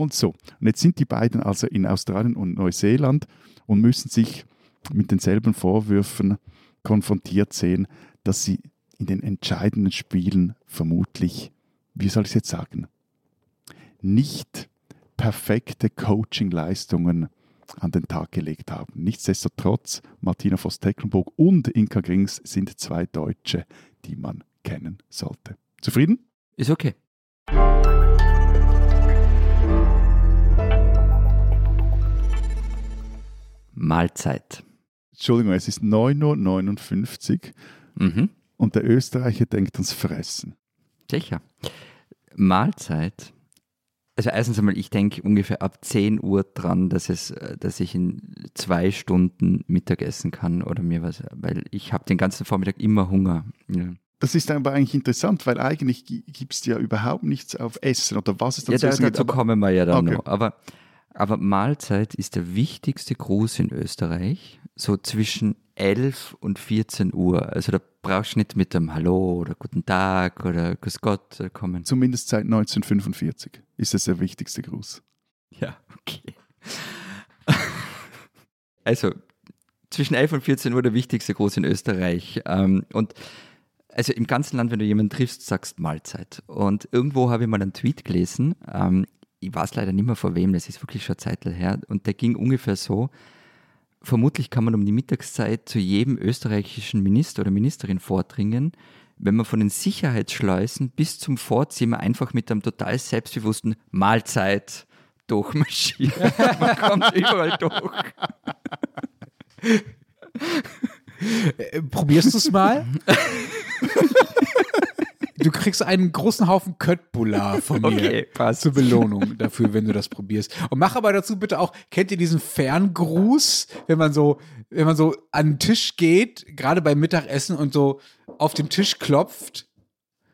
und so. Und jetzt sind die beiden also in Australien und Neuseeland und müssen sich mit denselben Vorwürfen konfrontiert sehen, dass sie in den entscheidenden Spielen vermutlich, wie soll ich es jetzt sagen, nicht perfekte Coaching-Leistungen an den Tag gelegt haben. Nichtsdestotrotz, Martina Voss-Tecklenburg und Inka Grings sind zwei Deutsche, die man kennen sollte. Zufrieden? Ist okay. Mahlzeit. Entschuldigung, es ist 9.59 Uhr mhm. und der Österreicher denkt ans Fressen. Sicher. Mahlzeit. Also erstens einmal, ich denke ungefähr ab 10 Uhr dran, dass, es, dass ich in zwei Stunden Mittag essen kann oder mir was, weil ich habe den ganzen Vormittag immer Hunger. Ja. Das ist aber eigentlich interessant, weil eigentlich gibt es ja überhaupt nichts auf Essen oder was es dazu Ja, da, dazu kommen wir ja dann okay. noch. Aber, aber Mahlzeit ist der wichtigste Gruß in Österreich so zwischen 11 und 14 Uhr. Also da brauchst du nicht mit dem Hallo oder Guten Tag oder Grüß Gott kommen. Zumindest seit 1945 ist das der wichtigste Gruß. Ja, okay. also zwischen 11 und 14 Uhr der wichtigste Gruß in Österreich. Ähm, und also im ganzen Land, wenn du jemanden triffst, sagst Mahlzeit. Und irgendwo habe ich mal einen Tweet gelesen. Ähm, ich weiß leider nicht mehr vor wem, das ist wirklich schon eine Zeit her. Und der ging ungefähr so, vermutlich kann man um die Mittagszeit zu jedem österreichischen Minister oder Ministerin vordringen, wenn man von den Sicherheitsschleusen bis zum Vorzimmer einfach mit einem total selbstbewussten Mahlzeit durchmarschiert. man kommt überall durch. Äh, probierst du es mal? Du kriegst einen großen Haufen Köttbullar von mir okay, passt. zur Belohnung dafür, wenn du das probierst. Und mach aber dazu bitte auch, kennt ihr diesen Ferngruß, wenn man so, wenn man so an den Tisch geht, gerade beim Mittagessen und so auf den Tisch klopft,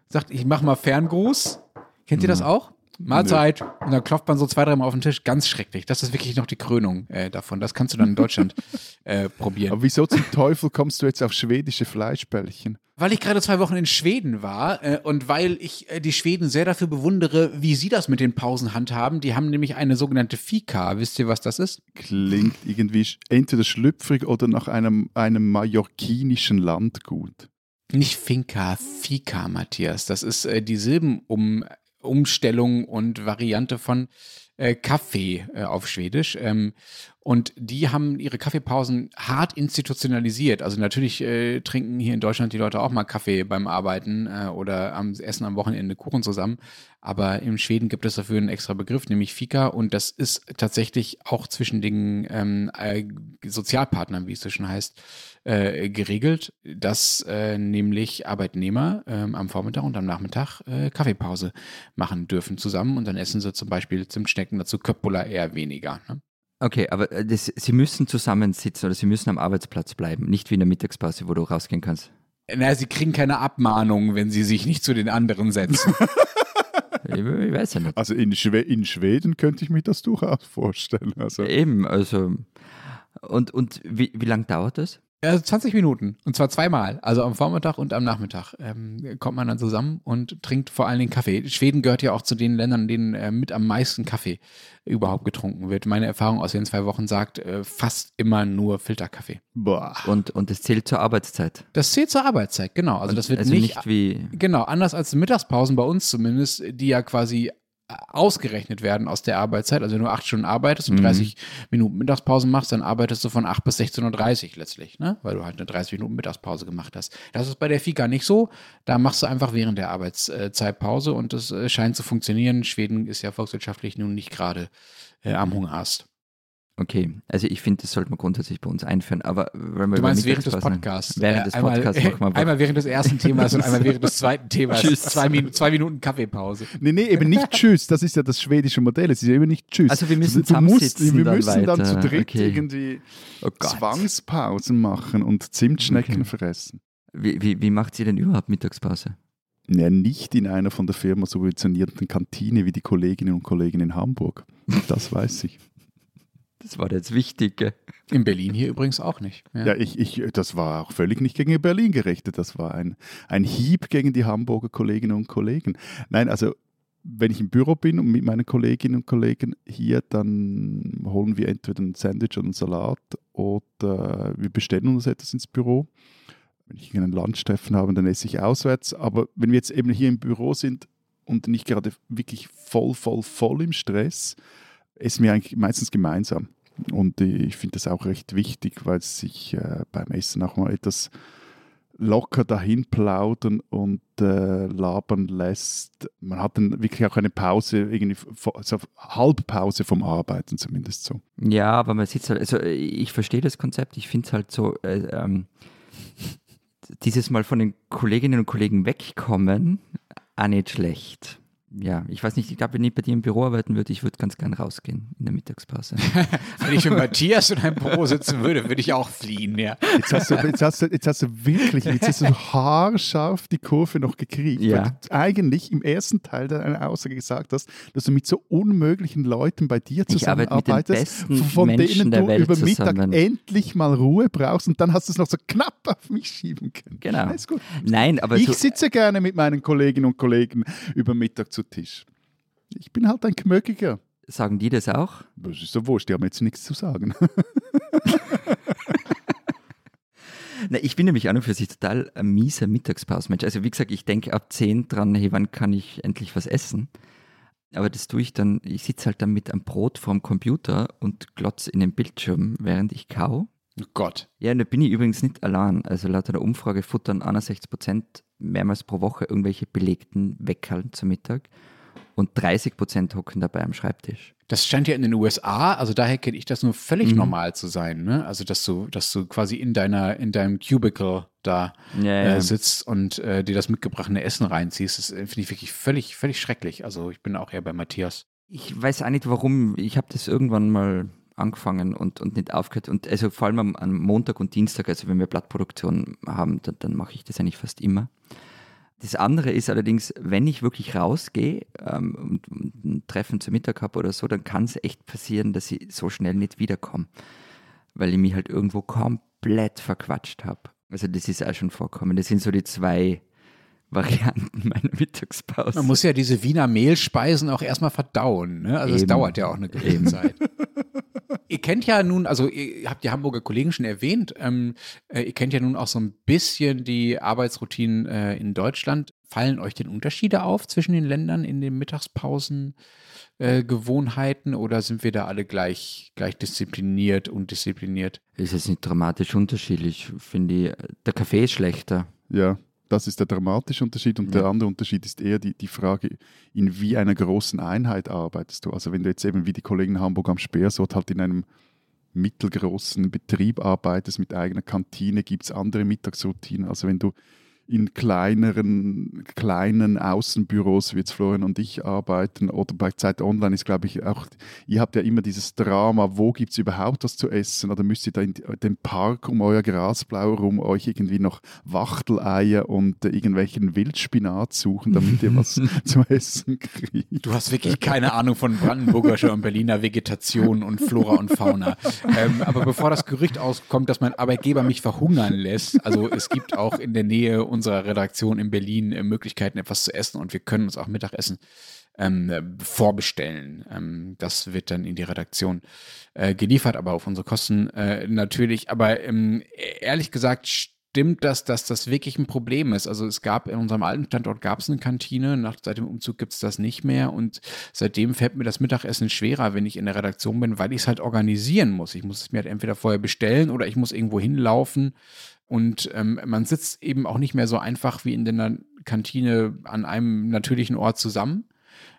sagt, ich mach mal Ferngruß. Kennt ihr das mhm. auch? Mahlzeit. Nö. Und dann klopft man so zwei, dreimal auf den Tisch. Ganz schrecklich. Das ist wirklich noch die Krönung äh, davon. Das kannst du dann in Deutschland äh, probieren. Aber wieso zum Teufel kommst du jetzt auf schwedische Fleischbällchen? Weil ich gerade zwei Wochen in Schweden war äh, und weil ich äh, die Schweden sehr dafür bewundere, wie sie das mit den Pausen handhaben. Die haben nämlich eine sogenannte Fika. Wisst ihr, was das ist? Klingt irgendwie entweder schlüpfrig oder nach einem, einem mallorquinischen Landgut. Nicht Finca, Fika, Matthias. Das ist äh, die Silben um Umstellung und Variante von äh, Kaffee äh, auf Schwedisch. Ähm, und die haben ihre Kaffeepausen hart institutionalisiert. Also natürlich äh, trinken hier in Deutschland die Leute auch mal Kaffee beim Arbeiten äh, oder am Essen am Wochenende Kuchen zusammen. Aber in Schweden gibt es dafür einen extra Begriff, nämlich Fika. Und das ist tatsächlich auch zwischen den ähm, äh, Sozialpartnern, wie es so schon heißt, äh, geregelt, dass äh, nämlich Arbeitnehmer ähm, am Vormittag und am Nachmittag äh, Kaffeepause machen dürfen zusammen. Und dann essen sie zum Beispiel Zimtschnecken dazu Köppola eher weniger. Ne? Okay, aber äh, das, Sie müssen zusammensitzen oder Sie müssen am Arbeitsplatz bleiben, nicht wie in der Mittagspause, wo du rausgehen kannst. Na, sie kriegen keine Abmahnung, wenn sie sich nicht zu den anderen setzen. ich, ich weiß ja nicht. Also in, Schwe in Schweden könnte ich mir das durchaus vorstellen. Also. Eben, also. Und, und wie, wie lange dauert das? Also 20 Minuten. Und zwar zweimal. Also am Vormittag und am Nachmittag ähm, kommt man dann zusammen und trinkt vor allen Dingen Kaffee. Schweden gehört ja auch zu den Ländern, in denen äh, mit am meisten Kaffee überhaupt getrunken wird. Meine Erfahrung aus den zwei Wochen sagt äh, fast immer nur Filterkaffee. Boah. Und, und das zählt zur Arbeitszeit. Das zählt zur Arbeitszeit, genau. Also das wird also nicht, nicht wie. Genau, anders als Mittagspausen bei uns zumindest, die ja quasi ausgerechnet werden aus der Arbeitszeit. Also wenn du acht Stunden arbeitest und Mhm. 30 Minuten Mittagspause machst, dann arbeitest du von 8 bis 16.30 Uhr letztlich, ne? weil du halt eine 30 Minuten Mittagspause gemacht hast. Das ist bei der Fika nicht so. Da machst du einfach während der Arbeitszeit Pause und das äh, scheint zu funktionieren. Schweden ist ja volkswirtschaftlich nun nicht gerade äh, am Hungerast. Okay, also ich finde, das sollte man grundsätzlich bei uns einführen, aber wenn wir Du meinst während des Podcasts. Während Äh, des einmal, Podcasts machen wir einmal während des ersten Themas und einmal während des zweiten Themas. Tschüss. Zwei, Min zwei Minuten Kaffeepause. Nee, nee, eben nicht Tschüss. Das ist ja das schwedische Modell. Es ist ja eben nicht Tschüss. Also wir müssen du musst, Wir dann müssen dann zu weiter. dritt Okay. irgendwie Oh. Zwangspausen machen und Zimtschnecken Okay. fressen. Wie, wie, wie macht ihr denn überhaupt Mittagspause? Ja, nicht in einer von der Firma subventionierten Kantine wie die Kolleginnen und Kollegen in Hamburg. Das weiß ich. Das war jetzt wichtig. gell? In Berlin hier übrigens auch nicht. Ja, ich, ich, das war auch völlig nicht gegen Berlin gerichtet. Das war ein, ein Hieb gegen die Hamburger Kolleginnen und Kollegen. Nein, also wenn ich im Büro bin und mit meinen Kolleginnen und Kollegen hier, dann holen wir entweder ein Sandwich oder einen Salat oder wir bestellen uns etwas ins Büro. Wenn ich einen Lunchtreffen habe, dann esse ich auswärts. Aber wenn wir jetzt eben hier im Büro sind und nicht gerade wirklich voll, voll, voll im Stress, essen wir eigentlich meistens gemeinsam. Und ich finde das auch recht wichtig, weil es sich äh, beim Essen auch mal etwas locker dahin plaudern und äh, labern lässt. Man hat dann wirklich auch eine Pause, irgendwie vo- so Halbpause vom Arbeiten zumindest so. Ja, aber man sitzt halt, also ich verstehe das Konzept, ich finde es halt so, äh, ähm, dieses Mal von den Kolleginnen und Kollegen wegkommen, auch nicht schlecht. Ja, ich weiß nicht, ich glaube, wenn ich bei dir im Büro arbeiten würde, ich würde ganz gern rausgehen in der Mittagspause. Wenn ich mit Matthias in einem Büro sitzen würde, würde ich auch fliehen, ja. Jetzt hast du, jetzt hast du, jetzt hast du wirklich, jetzt hast du haarscharf die Kurve noch gekriegt. Ja. Weil du eigentlich im ersten Teil deiner Aussage gesagt hast, dass du mit so unmöglichen Leuten bei dir zusammenarbeitest, von Menschen denen der du Welt über Mittag zusammen. endlich mal Ruhe brauchst und dann hast du es noch so knapp auf mich schieben können. Genau. Ja, ist gut. Nein, aber ich so, sitze gerne mit meinen Kolleginnen und Kollegen über Mittag zu Tisch. Ich bin halt ein Gemöckiger. sagen die das auch? Das ist so wurscht, die haben jetzt nichts zu sagen. Na, ich bin nämlich an und für sich total ein mieser Mittagspausenmensch. Also wie gesagt, ich denke ab 10 dran, hey, wann kann ich endlich was essen? Aber das tue ich dann, ich sitze halt dann mit einem Brot vorm Computer und glotze in den Bildschirm, während ich kau. Oh Gott. Ja, und da bin ich übrigens nicht allein. Also laut einer Umfrage futtern 61 Prozent mehrmals pro Woche irgendwelche belegten Weckerln zum Mittag und 30 Prozent hocken dabei am Schreibtisch. Das scheint ja in den USA, also daher kenne ich das nur völlig Mhm. normal zu sein, ne? Also dass du, dass du quasi in deiner, in deinem Cubicle da Ja, äh, sitzt und äh, dir das mitgebrachte Essen reinziehst. Das äh, finde ich wirklich völlig, völlig schrecklich. Also ich bin auch eher bei Matthias. Ich weiß auch nicht warum. Ich habe das irgendwann mal angefangen und, und nicht aufgehört. Und also vor allem am, am Montag und Dienstag, also wenn wir Blattproduktion haben, dann, dann mache ich das eigentlich fast immer. Das andere ist allerdings, wenn ich wirklich rausgehe ähm, und, und ein Treffen zu Mittag habe oder so, dann kann es echt passieren, dass ich so schnell nicht wiederkomme, weil ich mich halt irgendwo komplett verquatscht habe. Also das ist auch schon vorkommen. Das sind so die zwei Varianten meiner Mittagspause. Man muss ja diese Wiener Mehlspeisen auch erstmal verdauen, ne? Also es dauert ja auch eine gewisse Eben. Zeit. Ihr kennt ja nun, also ihr habt die Hamburger Kollegen schon erwähnt, ähm, äh, ihr kennt ja nun auch so ein bisschen die Arbeitsroutinen äh, in Deutschland. Fallen euch denn Unterschiede auf zwischen den Ländern in den Mittagspausengewohnheiten äh, oder sind wir da alle gleich, gleich diszipliniert und diszipliniert? Ist es nicht dramatisch unterschiedlich, finde ich. Der Kaffee ist schlechter. Ja, das ist der dramatische Unterschied. Und ja. der andere Unterschied ist eher die, die Frage, in wie einer großen Einheit arbeitest du. Also wenn du jetzt eben wie die Kollegen in Hamburg am Speersort halt in einem mittelgroßen Betrieb arbeitest mit eigener Kantine, gibt es andere Mittagsroutinen. Also wenn du in kleineren, kleinen Außenbüros, wie jetzt Florian und ich arbeiten, oder bei Zeit Online ist, glaube ich, auch, ihr habt ja immer dieses Drama, wo gibt es überhaupt was zu essen, oder müsst ihr da in dem Park um euer Grasblau rum euch irgendwie noch Wachteleier und äh, irgendwelchen Wildspinat suchen, damit ihr was zu essen kriegt. Du hast wirklich keine Ahnung von brandenburgischer und Berliner Vegetation und Flora und Fauna. Ähm, aber bevor das Gerücht auskommt, dass mein Arbeitgeber mich verhungern lässt, also es gibt auch in der Nähe unserer Redaktion in Berlin äh, Möglichkeiten, etwas zu essen und wir können uns auch Mittagessen ähm, äh, vorbestellen. Ähm, das wird dann in die Redaktion äh, geliefert, aber auf unsere Kosten äh, natürlich. Aber ähm, ehrlich gesagt stimmt das, dass das wirklich ein Problem ist. Also es gab in unserem alten Standort gab es eine Kantine, nach seit dem Umzug gibt es das nicht mehr und seitdem fällt mir das Mittagessen schwerer, wenn ich in der Redaktion bin, weil ich es halt organisieren muss. Ich muss es mir halt entweder vorher bestellen oder ich muss irgendwo hinlaufen und ähm, man sitzt eben auch nicht mehr so einfach wie in der Kantine an einem natürlichen Ort zusammen,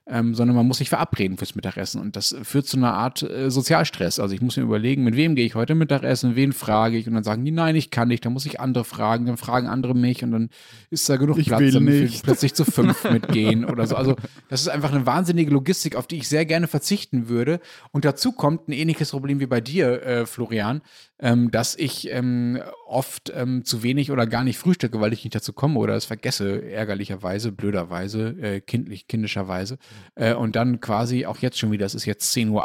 ähm, sondern man muss sich verabreden fürs Mittagessen. Und das führt zu einer Art äh, Sozialstress. Also ich muss mir überlegen, mit wem gehe ich heute Mittagessen, wen frage ich und dann sagen die, nein, ich kann nicht, dann muss ich andere fragen, dann fragen andere mich und dann ist da genug ich Platz, dann will plötzlich zu fünf mitgehen oder so. Also das ist einfach eine wahnsinnige Logistik, auf die ich sehr gerne verzichten würde. Und dazu kommt ein ähnliches Problem wie bei dir, äh, Florian, ähm, dass ich ähm, oft ähm, zu wenig oder gar nicht frühstücke, weil ich nicht dazu komme oder es vergesse, ärgerlicherweise, blöderweise, äh, kindlich, kindischerweise. Äh, und dann quasi auch jetzt schon wieder, es ist jetzt 10.08 Uhr,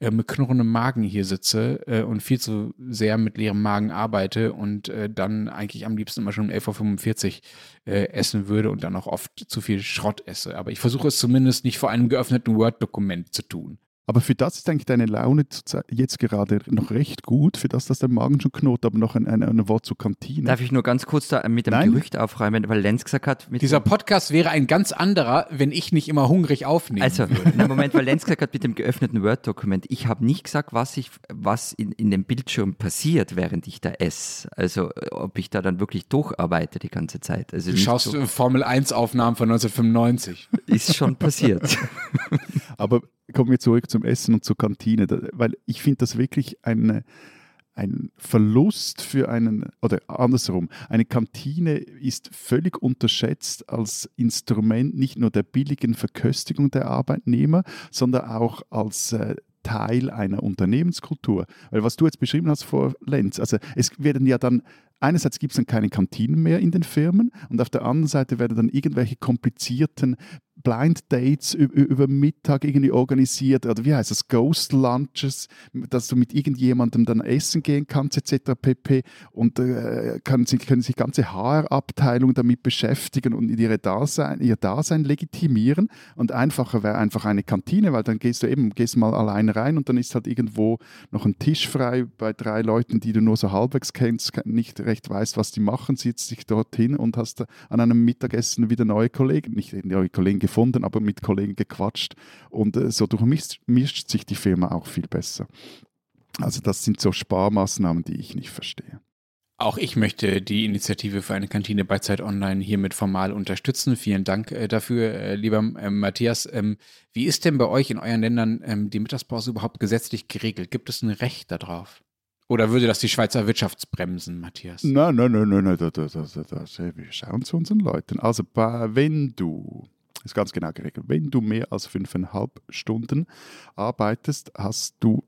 äh, mit knurrendem Magen hier sitze äh, und viel zu sehr mit leerem Magen arbeite und äh, dann eigentlich am liebsten immer schon um 11.45 Uhr äh, essen würde und dann auch oft zu viel Schrott esse. Aber ich versuche es zumindest nicht vor einem geöffneten Word-Dokument zu tun. Aber für das ist eigentlich deine Laune jetzt gerade noch recht gut, für das, dass der Magen schon knurrt, aber noch ein, ein, ein Wort zur Kantine. Darf ich nur ganz kurz da mit dem Nein? Gerücht aufräumen, weil Lenz gesagt hat... Dieser Podcast wäre ein ganz anderer, wenn ich nicht immer hungrig aufnehme. Also, im Moment, weil Lenz gesagt hat mit dem geöffneten Word-Dokument, ich habe nicht gesagt, was, ich, was in, in dem Bildschirm passiert, während ich da esse. Also, ob ich da dann wirklich durcharbeite die ganze Zeit. Also du schaust so, Formel-1-Aufnahmen von 1995. Ist schon passiert. aber kommen wir zurück zum Essen und zur Kantine, weil ich finde das wirklich eine, ein Verlust für einen, oder andersherum, eine Kantine ist völlig unterschätzt als Instrument nicht nur der billigen Verköstigung der Arbeitnehmer, sondern auch als äh, Teil einer Unternehmenskultur. Weil was du jetzt beschrieben hast vor Lenz, also es werden ja dann einerseits gibt es dann keine Kantinen mehr in den Firmen und auf der anderen Seite werden dann irgendwelche komplizierten Blind Dates über Mittag irgendwie organisiert oder wie heißt das, Ghost Lunches, dass du mit irgendjemandem dann essen gehen kannst etc. pp. Und äh, können, sie, können sich ganze HR-Abteilungen damit beschäftigen und ihre Dasein, ihr Dasein legitimieren. Und einfacher wäre einfach eine Kantine, weil dann gehst du eben gehst mal allein rein und dann ist halt irgendwo noch ein Tisch frei bei drei Leuten, die du nur so halbwegs kennst, nicht recht weißt, was die machen, sitzt dich dorthin und hast an einem Mittagessen wieder neue Kollegen, nicht neue Kollegen gefunden, aber mit Kollegen gequatscht und äh, so durchmischt sich die Firma auch viel besser. Also das sind so Sparmaßnahmen, die ich nicht verstehe. Auch ich möchte die Initiative für eine Kantine bei Zeit Online hiermit formal unterstützen. Vielen Dank äh, dafür, äh, lieber äh, Matthias. Ähm, wie ist denn bei euch in euren Ländern ähm, die Mittagspause überhaupt gesetzlich geregelt? Gibt es ein Recht darauf? Oder würde das die Schweizer Wirtschaftsbremsen, Matthias? Nein, nein, nein, nein, nein, wir schauen zu unseren Leuten. Also, wenn du ist ganz genau geregelt. Wenn du mehr als fünfeinhalb Stunden arbeitest, hast du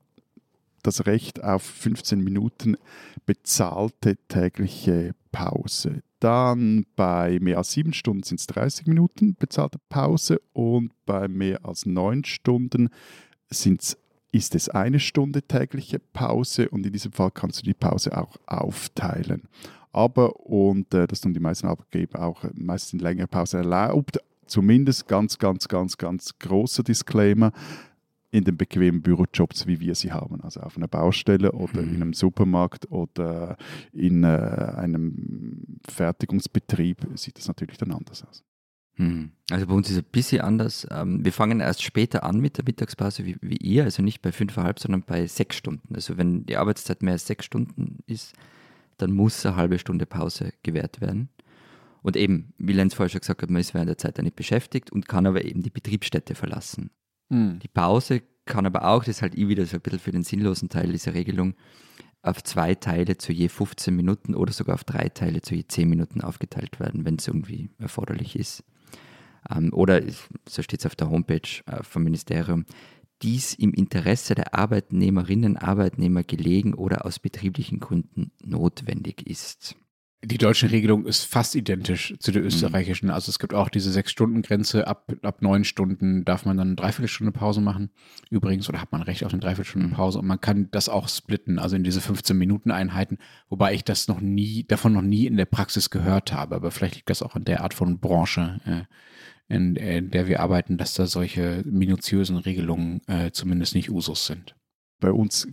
das Recht auf 15 Minuten bezahlte tägliche Pause. Dann bei mehr als sieben Stunden sind es 30 Minuten bezahlte Pause und bei mehr als neun Stunden sind's, ist es eine Stunde tägliche Pause und in diesem Fall kannst du die Pause auch aufteilen. Aber, und äh, das tun die meisten Arbeitgeber auch, äh, meistens längere Pause erlaubt, zumindest ganz, ganz, ganz, ganz großer Disclaimer in den bequemen Bürojobs, wie wir sie haben. Also auf einer Baustelle oder in einem Supermarkt oder in äh, einem Fertigungsbetrieb sieht das natürlich dann anders aus. Hm. Also bei uns ist es ein bisschen anders. Ähm, wir fangen erst später an mit der Mittagspause wie, wie ihr, also nicht bei fünfeinhalb, sondern bei sechs Stunden. Also wenn die Arbeitszeit mehr als sechs Stunden ist, dann muss eine halbe Stunde Pause gewährt werden. Und eben, wie Lenz vorher schon gesagt hat, man ist während der Zeit dann nicht beschäftigt und kann aber eben die Betriebsstätte verlassen. Hm. Die Pause kann aber auch, das ist halt eh wieder so ein bisschen für den sinnlosen Teil dieser Regelung, auf zwei Teile zu je 15 Minuten oder sogar auf drei Teile zu je 10 Minuten aufgeteilt werden, wenn es irgendwie erforderlich ist. Ähm, oder, so steht es auf der Homepage äh, vom Ministerium, dies im Interesse der Arbeitnehmerinnen, Arbeitnehmer gelegen oder aus betrieblichen Gründen notwendig ist. Die deutsche Regelung ist fast identisch zu der österreichischen. Also es gibt auch diese Sechs-Stunden-Grenze. Ab, ab neun Stunden darf man dann eine Dreiviertelstunde Pause machen. Übrigens, oder hat man Recht auf eine Dreiviertelstunde Pause. Und man kann das auch splitten, also in diese 15-Minuten-Einheiten. Wobei ich das noch nie, davon noch nie in der Praxis gehört habe. Aber vielleicht liegt das auch an der Art von Branche, äh, in, in der wir arbeiten, dass da solche minutiösen Regelungen äh, zumindest nicht Usus sind. Bei uns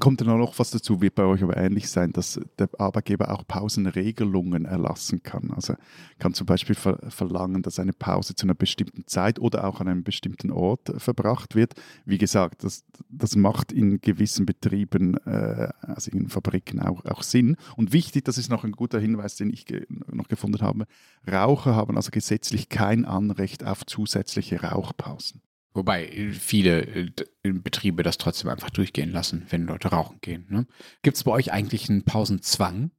kommt dann auch noch was dazu, wird bei euch aber ähnlich sein, dass der Arbeitgeber auch Pausenregelungen erlassen kann. Also kann zum Beispiel ver verlangen, dass eine Pause zu einer bestimmten Zeit oder auch an einem bestimmten Ort verbracht wird. Wie gesagt, das, das macht in gewissen Betrieben, äh, also in Fabriken auch, auch Sinn. Und wichtig, das ist noch ein guter Hinweis, den ich noch gefunden habe, Raucher haben also gesetzlich kein Anrecht auf zusätzliche Rauchpausen. Wobei viele äh, Betriebe das trotzdem einfach durchgehen lassen, wenn Leute rauchen gehen. Ne? Gibt es bei euch eigentlich einen Pausenzwang?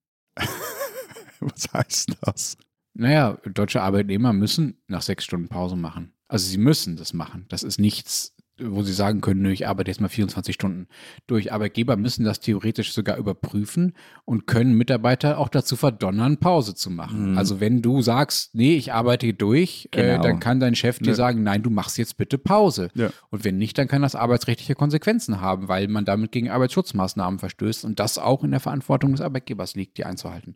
Was heißt das? Naja, deutsche Arbeitnehmer müssen nach sechs Stunden Pause machen. Also sie müssen das machen. Das ist nichts, wo sie sagen können, ich arbeite jetzt mal 24 Stunden durch. Arbeitgeber müssen das theoretisch sogar überprüfen und können Mitarbeiter auch dazu verdonnern, Pause zu machen. Mhm. Also wenn du sagst, nee, ich arbeite durch, äh, Genau. dann kann dein Chef dir Ja. sagen, nein, du machst jetzt bitte Pause. Ja. Und wenn nicht, dann kann das arbeitsrechtliche Konsequenzen haben, weil man damit gegen Arbeitsschutzmaßnahmen verstößt und das auch in der Verantwortung des Arbeitgebers liegt, die einzuhalten.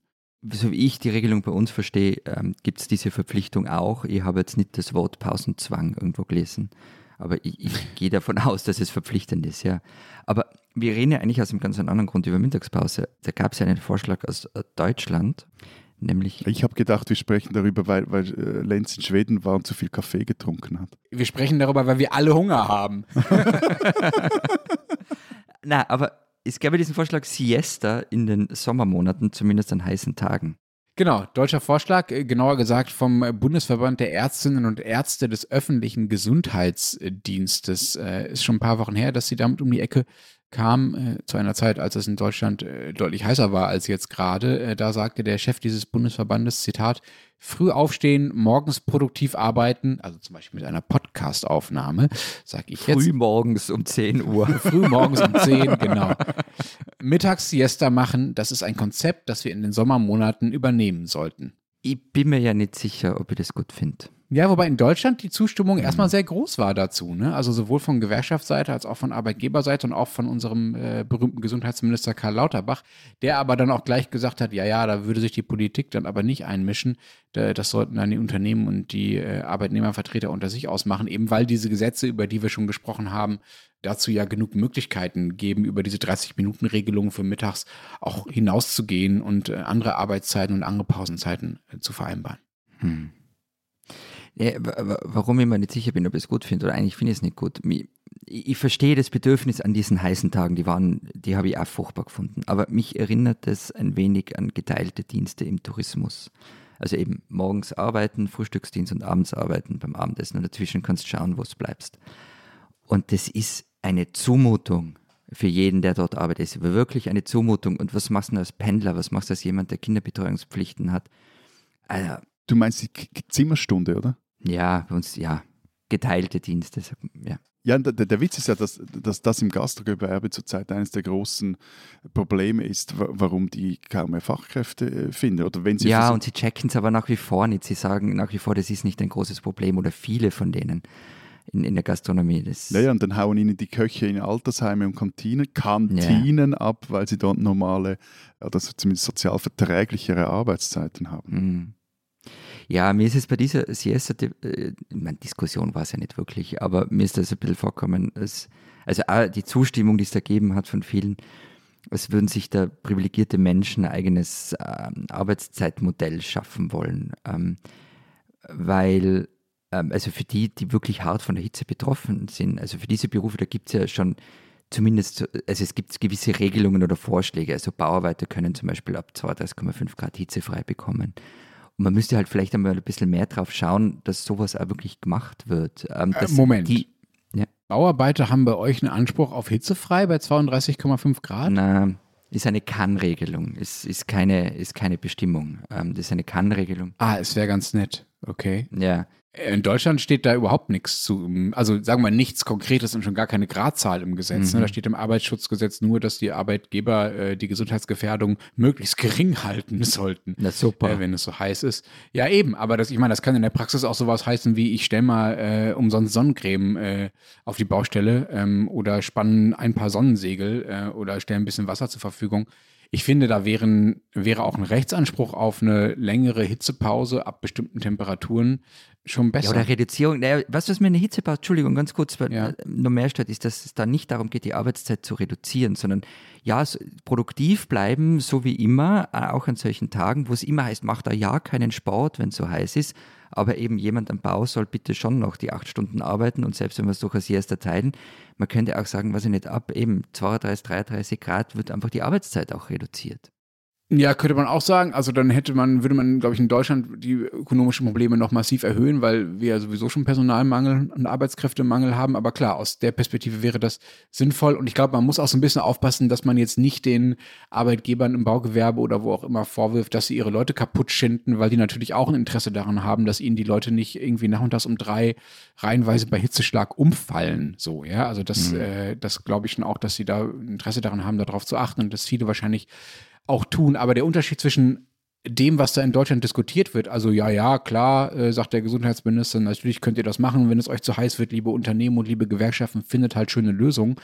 so wie ich die Regelung bei uns verstehe, ähm, gibt es diese Verpflichtung auch. Ich habe jetzt nicht das Wort Pausenzwang irgendwo gelesen, aber ich, ich gehe davon aus, dass es verpflichtend ist, ja. Aber wir reden ja eigentlich aus einem ganz anderen Grund über Mittagspause. Da gab es ja einen Vorschlag aus äh, Deutschland, nämlich Ich habe gedacht, wir sprechen darüber, weil, weil äh, Lenz in Schweden war und zu viel Kaffee getrunken hat. Wir sprechen darüber, weil wir alle Hunger haben. Na, aber es gab ja diesen Vorschlag Siesta in den Sommermonaten, zumindest an heißen Tagen. Genau, deutscher Vorschlag, äh, genauer gesagt vom Bundesverband der Ärztinnen und Ärzte des öffentlichen Gesundheitsdienstes. Äh, ist schon ein paar Wochen her, dass sie damit um die Ecke kam, äh, zu einer Zeit, als es in Deutschland deutlich heißer war als jetzt gerade. Da sagte der Chef dieses Bundesverbandes, Zitat, früh aufstehen, morgens produktiv arbeiten, also zum Beispiel mit einer Podcast-Aufnahme, sag ich jetzt. Früh morgens um 10 Uhr. Früh morgens um 10, genau. Mittags Siesta machen, das ist ein Konzept, das wir in den Sommermonaten übernehmen sollten. Ich bin mir ja nicht sicher, ob ich das gut finde. Ja, wobei in Deutschland die Zustimmung erstmal sehr groß war dazu. Ne? Also sowohl von Gewerkschaftsseite als auch von Arbeitgeberseite und auch von unserem äh, berühmten Gesundheitsminister Karl Lauterbach, der aber dann auch gleich gesagt hat, ja, ja, da würde sich die Politik dann aber nicht einmischen. Da- Das sollten dann die Unternehmen und die äh, Arbeitnehmervertreter unter sich ausmachen, eben weil diese Gesetze, über die wir schon gesprochen haben, dazu ja genug Möglichkeiten geben, über diese 30-Minuten-Regelung für mittags auch hinauszugehen und äh, andere Arbeitszeiten und andere Pausenzeiten äh, zu vereinbaren. Hm. Ja, wa- wa- warum ich mir nicht sicher bin, ob ich es gut finde oder eigentlich finde ich es nicht gut. Ich, ich verstehe das Bedürfnis an diesen heißen Tagen, die waren, die habe ich auch furchtbar gefunden. Aber mich erinnert das ein wenig an geteilte Dienste im Tourismus. Also eben morgens arbeiten, Frühstücksdienst und abends arbeiten beim Abendessen und dazwischen kannst du schauen, wo du bleibst. Und das ist eine Zumutung für jeden, der dort arbeitet. Es ist wirklich eine Zumutung. Und was machst du als Pendler? Was machst du als jemand, der Kinderbetreuungspflichten hat? Also, Du meinst die Zimmerstunde, oder? Ja, bei uns, ja, geteilte Dienste. Ja. Ja, der, der Witz ist ja, dass, dass das im Gastrogewerbe zurzeit eines der großen Probleme ist, wa- warum die kaum mehr Fachkräfte äh, finden. Oder wenn sie ja, und sie checken es aber nach wie vor nicht. Sie sagen nach wie vor, das ist nicht ein großes Problem oder viele von denen in, in der Gastronomie. Das, Ja, ja, und dann hauen ihnen die Köche in Altersheime und Kantinen, Kantinen ab, weil sie dort normale, oder so zumindest sozial verträglichere Arbeitszeiten haben. Ja, mir ist es bei dieser Siesta, äh, meine, Diskussion war es ja nicht wirklich, aber mir ist das ein bisschen vorkommen, als, also auch die Zustimmung, die es da gegeben hat von vielen, als würden sich da privilegierte Menschen ein eigenes ähm, Arbeitszeitmodell schaffen wollen. Ähm, weil, ähm, also für die, die wirklich hart von der Hitze betroffen sind, also für diese Berufe, da gibt es ja schon zumindest, also es gibt gewisse Regelungen oder Vorschläge. Also Bauarbeiter können zum Beispiel ab 32,5 Grad Hitze frei bekommen. Und man müsste halt vielleicht einmal ein bisschen mehr drauf schauen, dass sowas auch wirklich gemacht wird. Ähm, äh, Moment. Die, ja. Bauarbeiter haben bei euch einen Anspruch auf hitzefrei bei 32,5 Grad? Nein, ist eine Kann-Regelung, ist, ist, keine, ist keine Bestimmung. Ähm, das ist eine Kann-Regelung. Ah, es wäre ganz nett. Okay. Ja. In Deutschland steht da überhaupt nichts zu, also sagen wir nichts Konkretes und schon gar keine Gradzahl im Gesetz. Ne? Mhm. Da steht im Arbeitsschutzgesetz nur, dass die Arbeitgeber äh, die Gesundheitsgefährdung möglichst gering halten sollten. Na super. Äh, wenn es so heiß ist. Ja, eben, aber das, ich meine, das kann in der Praxis auch sowas heißen wie, ich stelle mal äh, umsonst Sonnencreme äh, auf die Baustelle ähm, oder spannen ein paar Sonnensegel äh, oder stellen ein bisschen Wasser zur Verfügung. Ich finde, da wären, wäre auch ein Rechtsanspruch auf eine längere Hitzepause ab bestimmten Temperaturen schon besser. Ja, oder Reduzierung. Naja, weißt du, was mir eine Hitzepause, Entschuldigung, ganz kurz, weil ja. noch mehr statt ist, dass es da nicht darum geht, die Arbeitszeit zu reduzieren, sondern ja, produktiv bleiben, so wie immer, äh, auch an solchen Tagen, wo es immer heißt, macht da ja keinen Sport, wenn es so heiß ist, aber eben jemand am Bau soll bitte schon noch die acht Stunden arbeiten und selbst wenn wir es durchaus erst teilen, man könnte auch sagen, was ich nicht ab, eben 32, 33 Grad wird einfach die Arbeitszeit auch reduziert. Ja, könnte man auch sagen. Also dann hätte man, würde man, glaube ich, in Deutschland die ökonomischen Probleme noch massiv erhöhen, weil wir ja sowieso schon Personalmangel und Arbeitskräftemangel haben. Aber klar, aus der Perspektive wäre das sinnvoll. Und ich glaube, man muss auch so ein bisschen aufpassen, dass man jetzt nicht den Arbeitgebern im Baugewerbe oder wo auch immer vorwirft, dass sie ihre Leute kaputt schinden, weil die natürlich auch ein Interesse daran haben, dass ihnen die Leute nicht irgendwie nachmittags um drei reihenweise bei Hitzeschlag umfallen. So, ja. Also das, mhm. äh, das glaube ich schon auch, dass sie da Interesse daran haben, darauf zu achten und dass viele wahrscheinlich auch tun. Aber der Unterschied zwischen dem, was da in Deutschland diskutiert wird, also ja, ja, klar, äh, sagt der Gesundheitsminister, natürlich könnt ihr das machen, wenn es euch zu heiß wird, liebe Unternehmen und liebe Gewerkschaften, findet halt schöne Lösungen.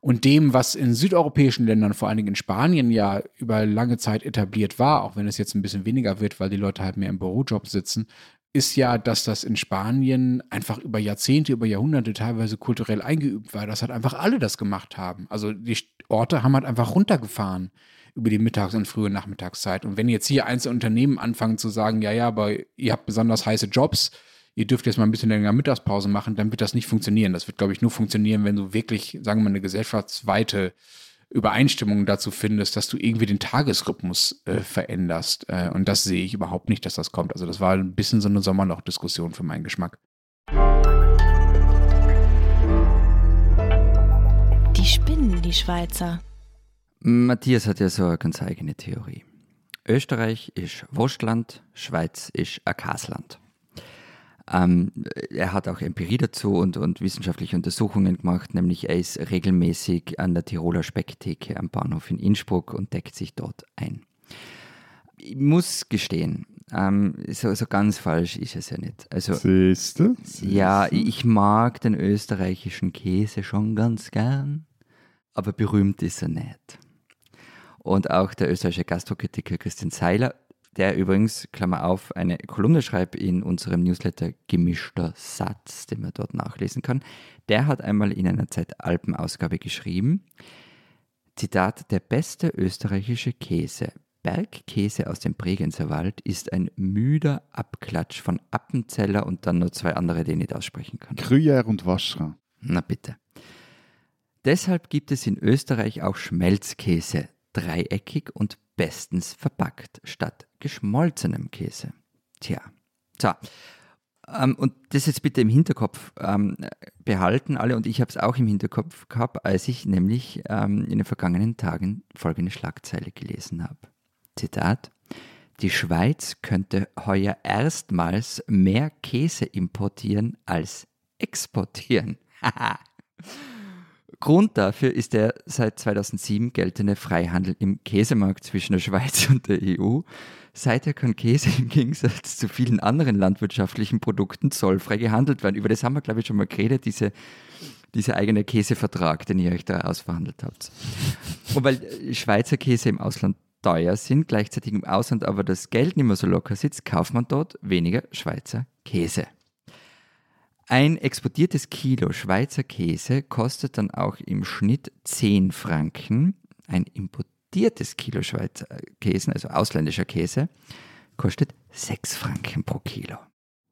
Und dem, was in südeuropäischen Ländern, vor allen Dingen in Spanien, ja über lange Zeit etabliert war, auch wenn es jetzt ein bisschen weniger wird, weil die Leute halt mehr im Bürojob sitzen, ist ja, dass das in Spanien einfach über Jahrzehnte, über Jahrhunderte teilweise kulturell eingeübt war, dass halt einfach alle das gemacht haben. Also die Orte haben halt einfach runtergefahren über die Mittags- und frühe Nachmittagszeit. Und wenn jetzt hier einzelne Unternehmen anfangen zu sagen, ja, ja, aber ihr habt besonders heiße Jobs, ihr dürft jetzt mal ein bisschen länger Mittagspause machen, dann wird das nicht funktionieren. Das wird, glaube ich, nur funktionieren, wenn du wirklich, sagen wir mal, eine gesellschaftsweite Übereinstimmung dazu findest, dass du irgendwie den Tagesrhythmus äh, veränderst. Äh, und das sehe ich überhaupt nicht, dass das kommt. Also das war ein bisschen so eine Sommerloch-Diskussion für meinen Geschmack. Die spinnen, die Schweizer. Matthias hat ja so eine ganz eigene Theorie. Österreich ist Wurstland, Schweiz ist Akasland. Ähm, er hat auch Empirie dazu und, und wissenschaftliche Untersuchungen gemacht, nämlich er ist regelmäßig an der Tiroler Specktheke am Bahnhof in Innsbruck und deckt sich dort ein. Ich muss gestehen, ähm, so, so ganz falsch ist es ja nicht. Also, Siehste? Ja, ich mag den österreichischen Käse schon ganz gern, aber berühmt ist er nicht und auch der österreichische Gastrokritiker Christian Seiler, der übrigens, Klammer auf, eine Kolumne schreibt in unserem Newsletter Gemischter Satz, den man dort nachlesen kann. Der hat einmal in einer Zeit-Alpen-Ausgabe geschrieben, Zitat, der beste österreichische Käse, Bergkäse aus dem Bregenzer Wald, ist ein müder Abklatsch von Appenzeller und dann nur zwei andere, die ich nicht aussprechen kann. Gruyère und Vacherin. Na bitte. Deshalb gibt es in Österreich auch Schmelzkäse, dreieckig und bestens verpackt, statt geschmolzenem Käse. Tja, so. Ähm, und das jetzt bitte im Hinterkopf ähm, behalten alle und ich habe es auch im Hinterkopf gehabt, als ich nämlich ähm, in den vergangenen Tagen folgende Schlagzeile gelesen habe. Zitat. Die Schweiz könnte heuer erstmals mehr Käse importieren als exportieren. Grund dafür ist der seit 2007 geltende Freihandel im Käsemarkt zwischen der Schweiz und der EU. Seither kann Käse im Gegensatz zu vielen anderen landwirtschaftlichen Produkten zollfrei gehandelt werden. Über das haben wir, glaube ich, schon mal geredet, diese, dieser eigene Käsevertrag, den ihr euch da ausverhandelt habt. Und weil Schweizer Käse im Ausland teuer sind, gleichzeitig im Ausland aber das Geld nicht mehr so locker sitzt, kauft man dort weniger Schweizer Käse. Ein exportiertes Kilo Schweizer Käse kostet dann auch im Schnitt 10 Franken. Ein importiertes Kilo Schweizer Käse, also ausländischer Käse, kostet 6 Franken pro Kilo.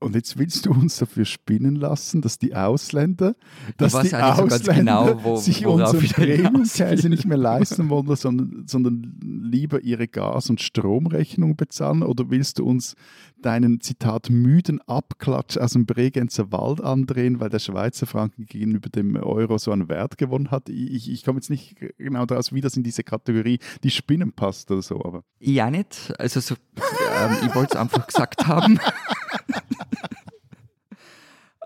Und jetzt willst du uns dafür spinnen lassen, dass die Ausländer, dass die Ausländer genau, wo- sich unseren Premium-Käse nicht mehr leisten wollen, sondern, sondern lieber ihre Gas- und Stromrechnung bezahlen? Oder willst du uns deinen, Zitat, müden Abklatsch aus dem Bregenzer Wald andrehen, weil der Schweizer Franken gegenüber dem Euro so einen Wert gewonnen hat? Ich, ich komme jetzt nicht genau daraus, wie das in diese Kategorie die Spinnen passt oder so, aber Ja, nicht. Also, so, ähm, ich wollte es einfach gesagt haben.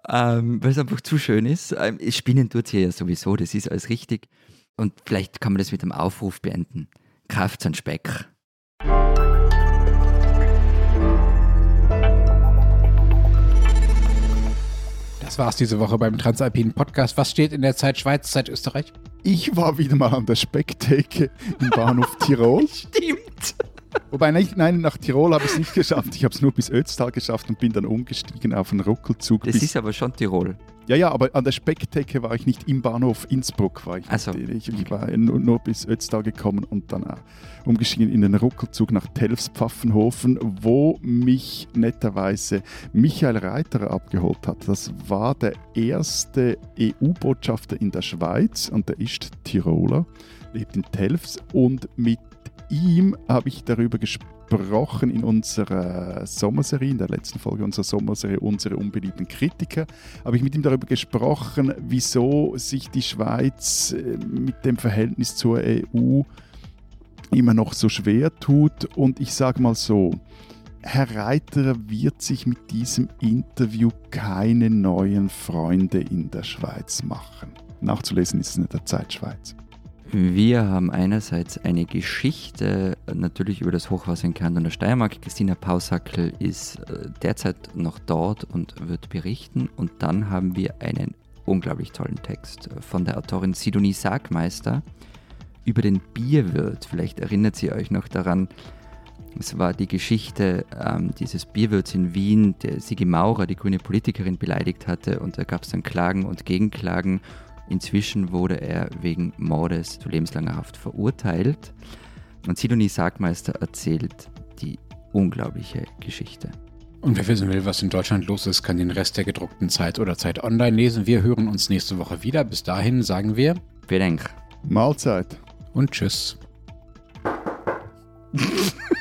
ähm, Weil es einfach zu schön ist. Ähm, Spinnen tut hier ja sowieso, das ist alles richtig. Und vielleicht kann man das mit einem Aufruf beenden. Kauft einen Speck. Das war's diese Woche beim Transalpinen Podcast. Was steht in der Zeit Schweiz, Zeit Österreich? ich war wieder mal an der Specktheke im Bahnhof Tirol. Stimmt. Wobei, nicht, nein, nach Tirol habe ich es nicht geschafft. Ich habe es nur bis Ötztal geschafft und bin dann umgestiegen auf einen Ruckelzug. Das ist aber schon Tirol. ja, ja, aber an der Specktheke war ich nicht im Bahnhof Innsbruck. War ich, Ach so. nicht. ich, ich war nur, nur bis Ötztal gekommen und dann auch umgestiegen in den Ruckelzug nach Telfs-Pfaffenhofen, wo mich netterweise Michael Reiter abgeholt hat. Das war der erste EU-Botschafter in der Schweiz und der ist Tiroler, lebt in Telfs und mit ihm habe ich darüber gesprochen in unserer Sommerserie, in der letzten Folge unserer Sommerserie Unsere unbeliebten Kritiker, habe ich mit ihm darüber gesprochen, wieso sich die Schweiz äh, mit dem Verhältnis zur EU immer noch so schwer tut. Und ich sage mal so, Herr Reiter wird sich mit diesem Interview keine neuen Freunde in der Schweiz machen. Nachzulesen ist es in der Zeit Schweiz. Wir haben einerseits eine Geschichte natürlich über das Hochwasser in Kärnten und der Steiermark. Christina Pausackel ist äh, derzeit noch dort und wird berichten. Und dann haben wir einen unglaublich tollen Text von der Autorin Sidonie Sargmeister über den Bierwirt. Vielleicht erinnert sie euch noch daran, es war die Geschichte ähm, dieses Bierwirts in Wien, der Sigi Maurer, die grüne Politikerin, beleidigt hatte. Und da gab es dann Klagen und Gegenklagen. Inzwischen wurde er wegen Mordes zu lebenslanger Haft verurteilt. Und Sidonie Sargmeister erzählt die unglaubliche Geschichte. Und wer wissen will, was in Deutschland los ist, kann den Rest der gedruckten Zeit oder Zeit online lesen. Wir hören uns nächste Woche wieder. Bis dahin sagen wir Dank. Mahlzeit. und tschüss.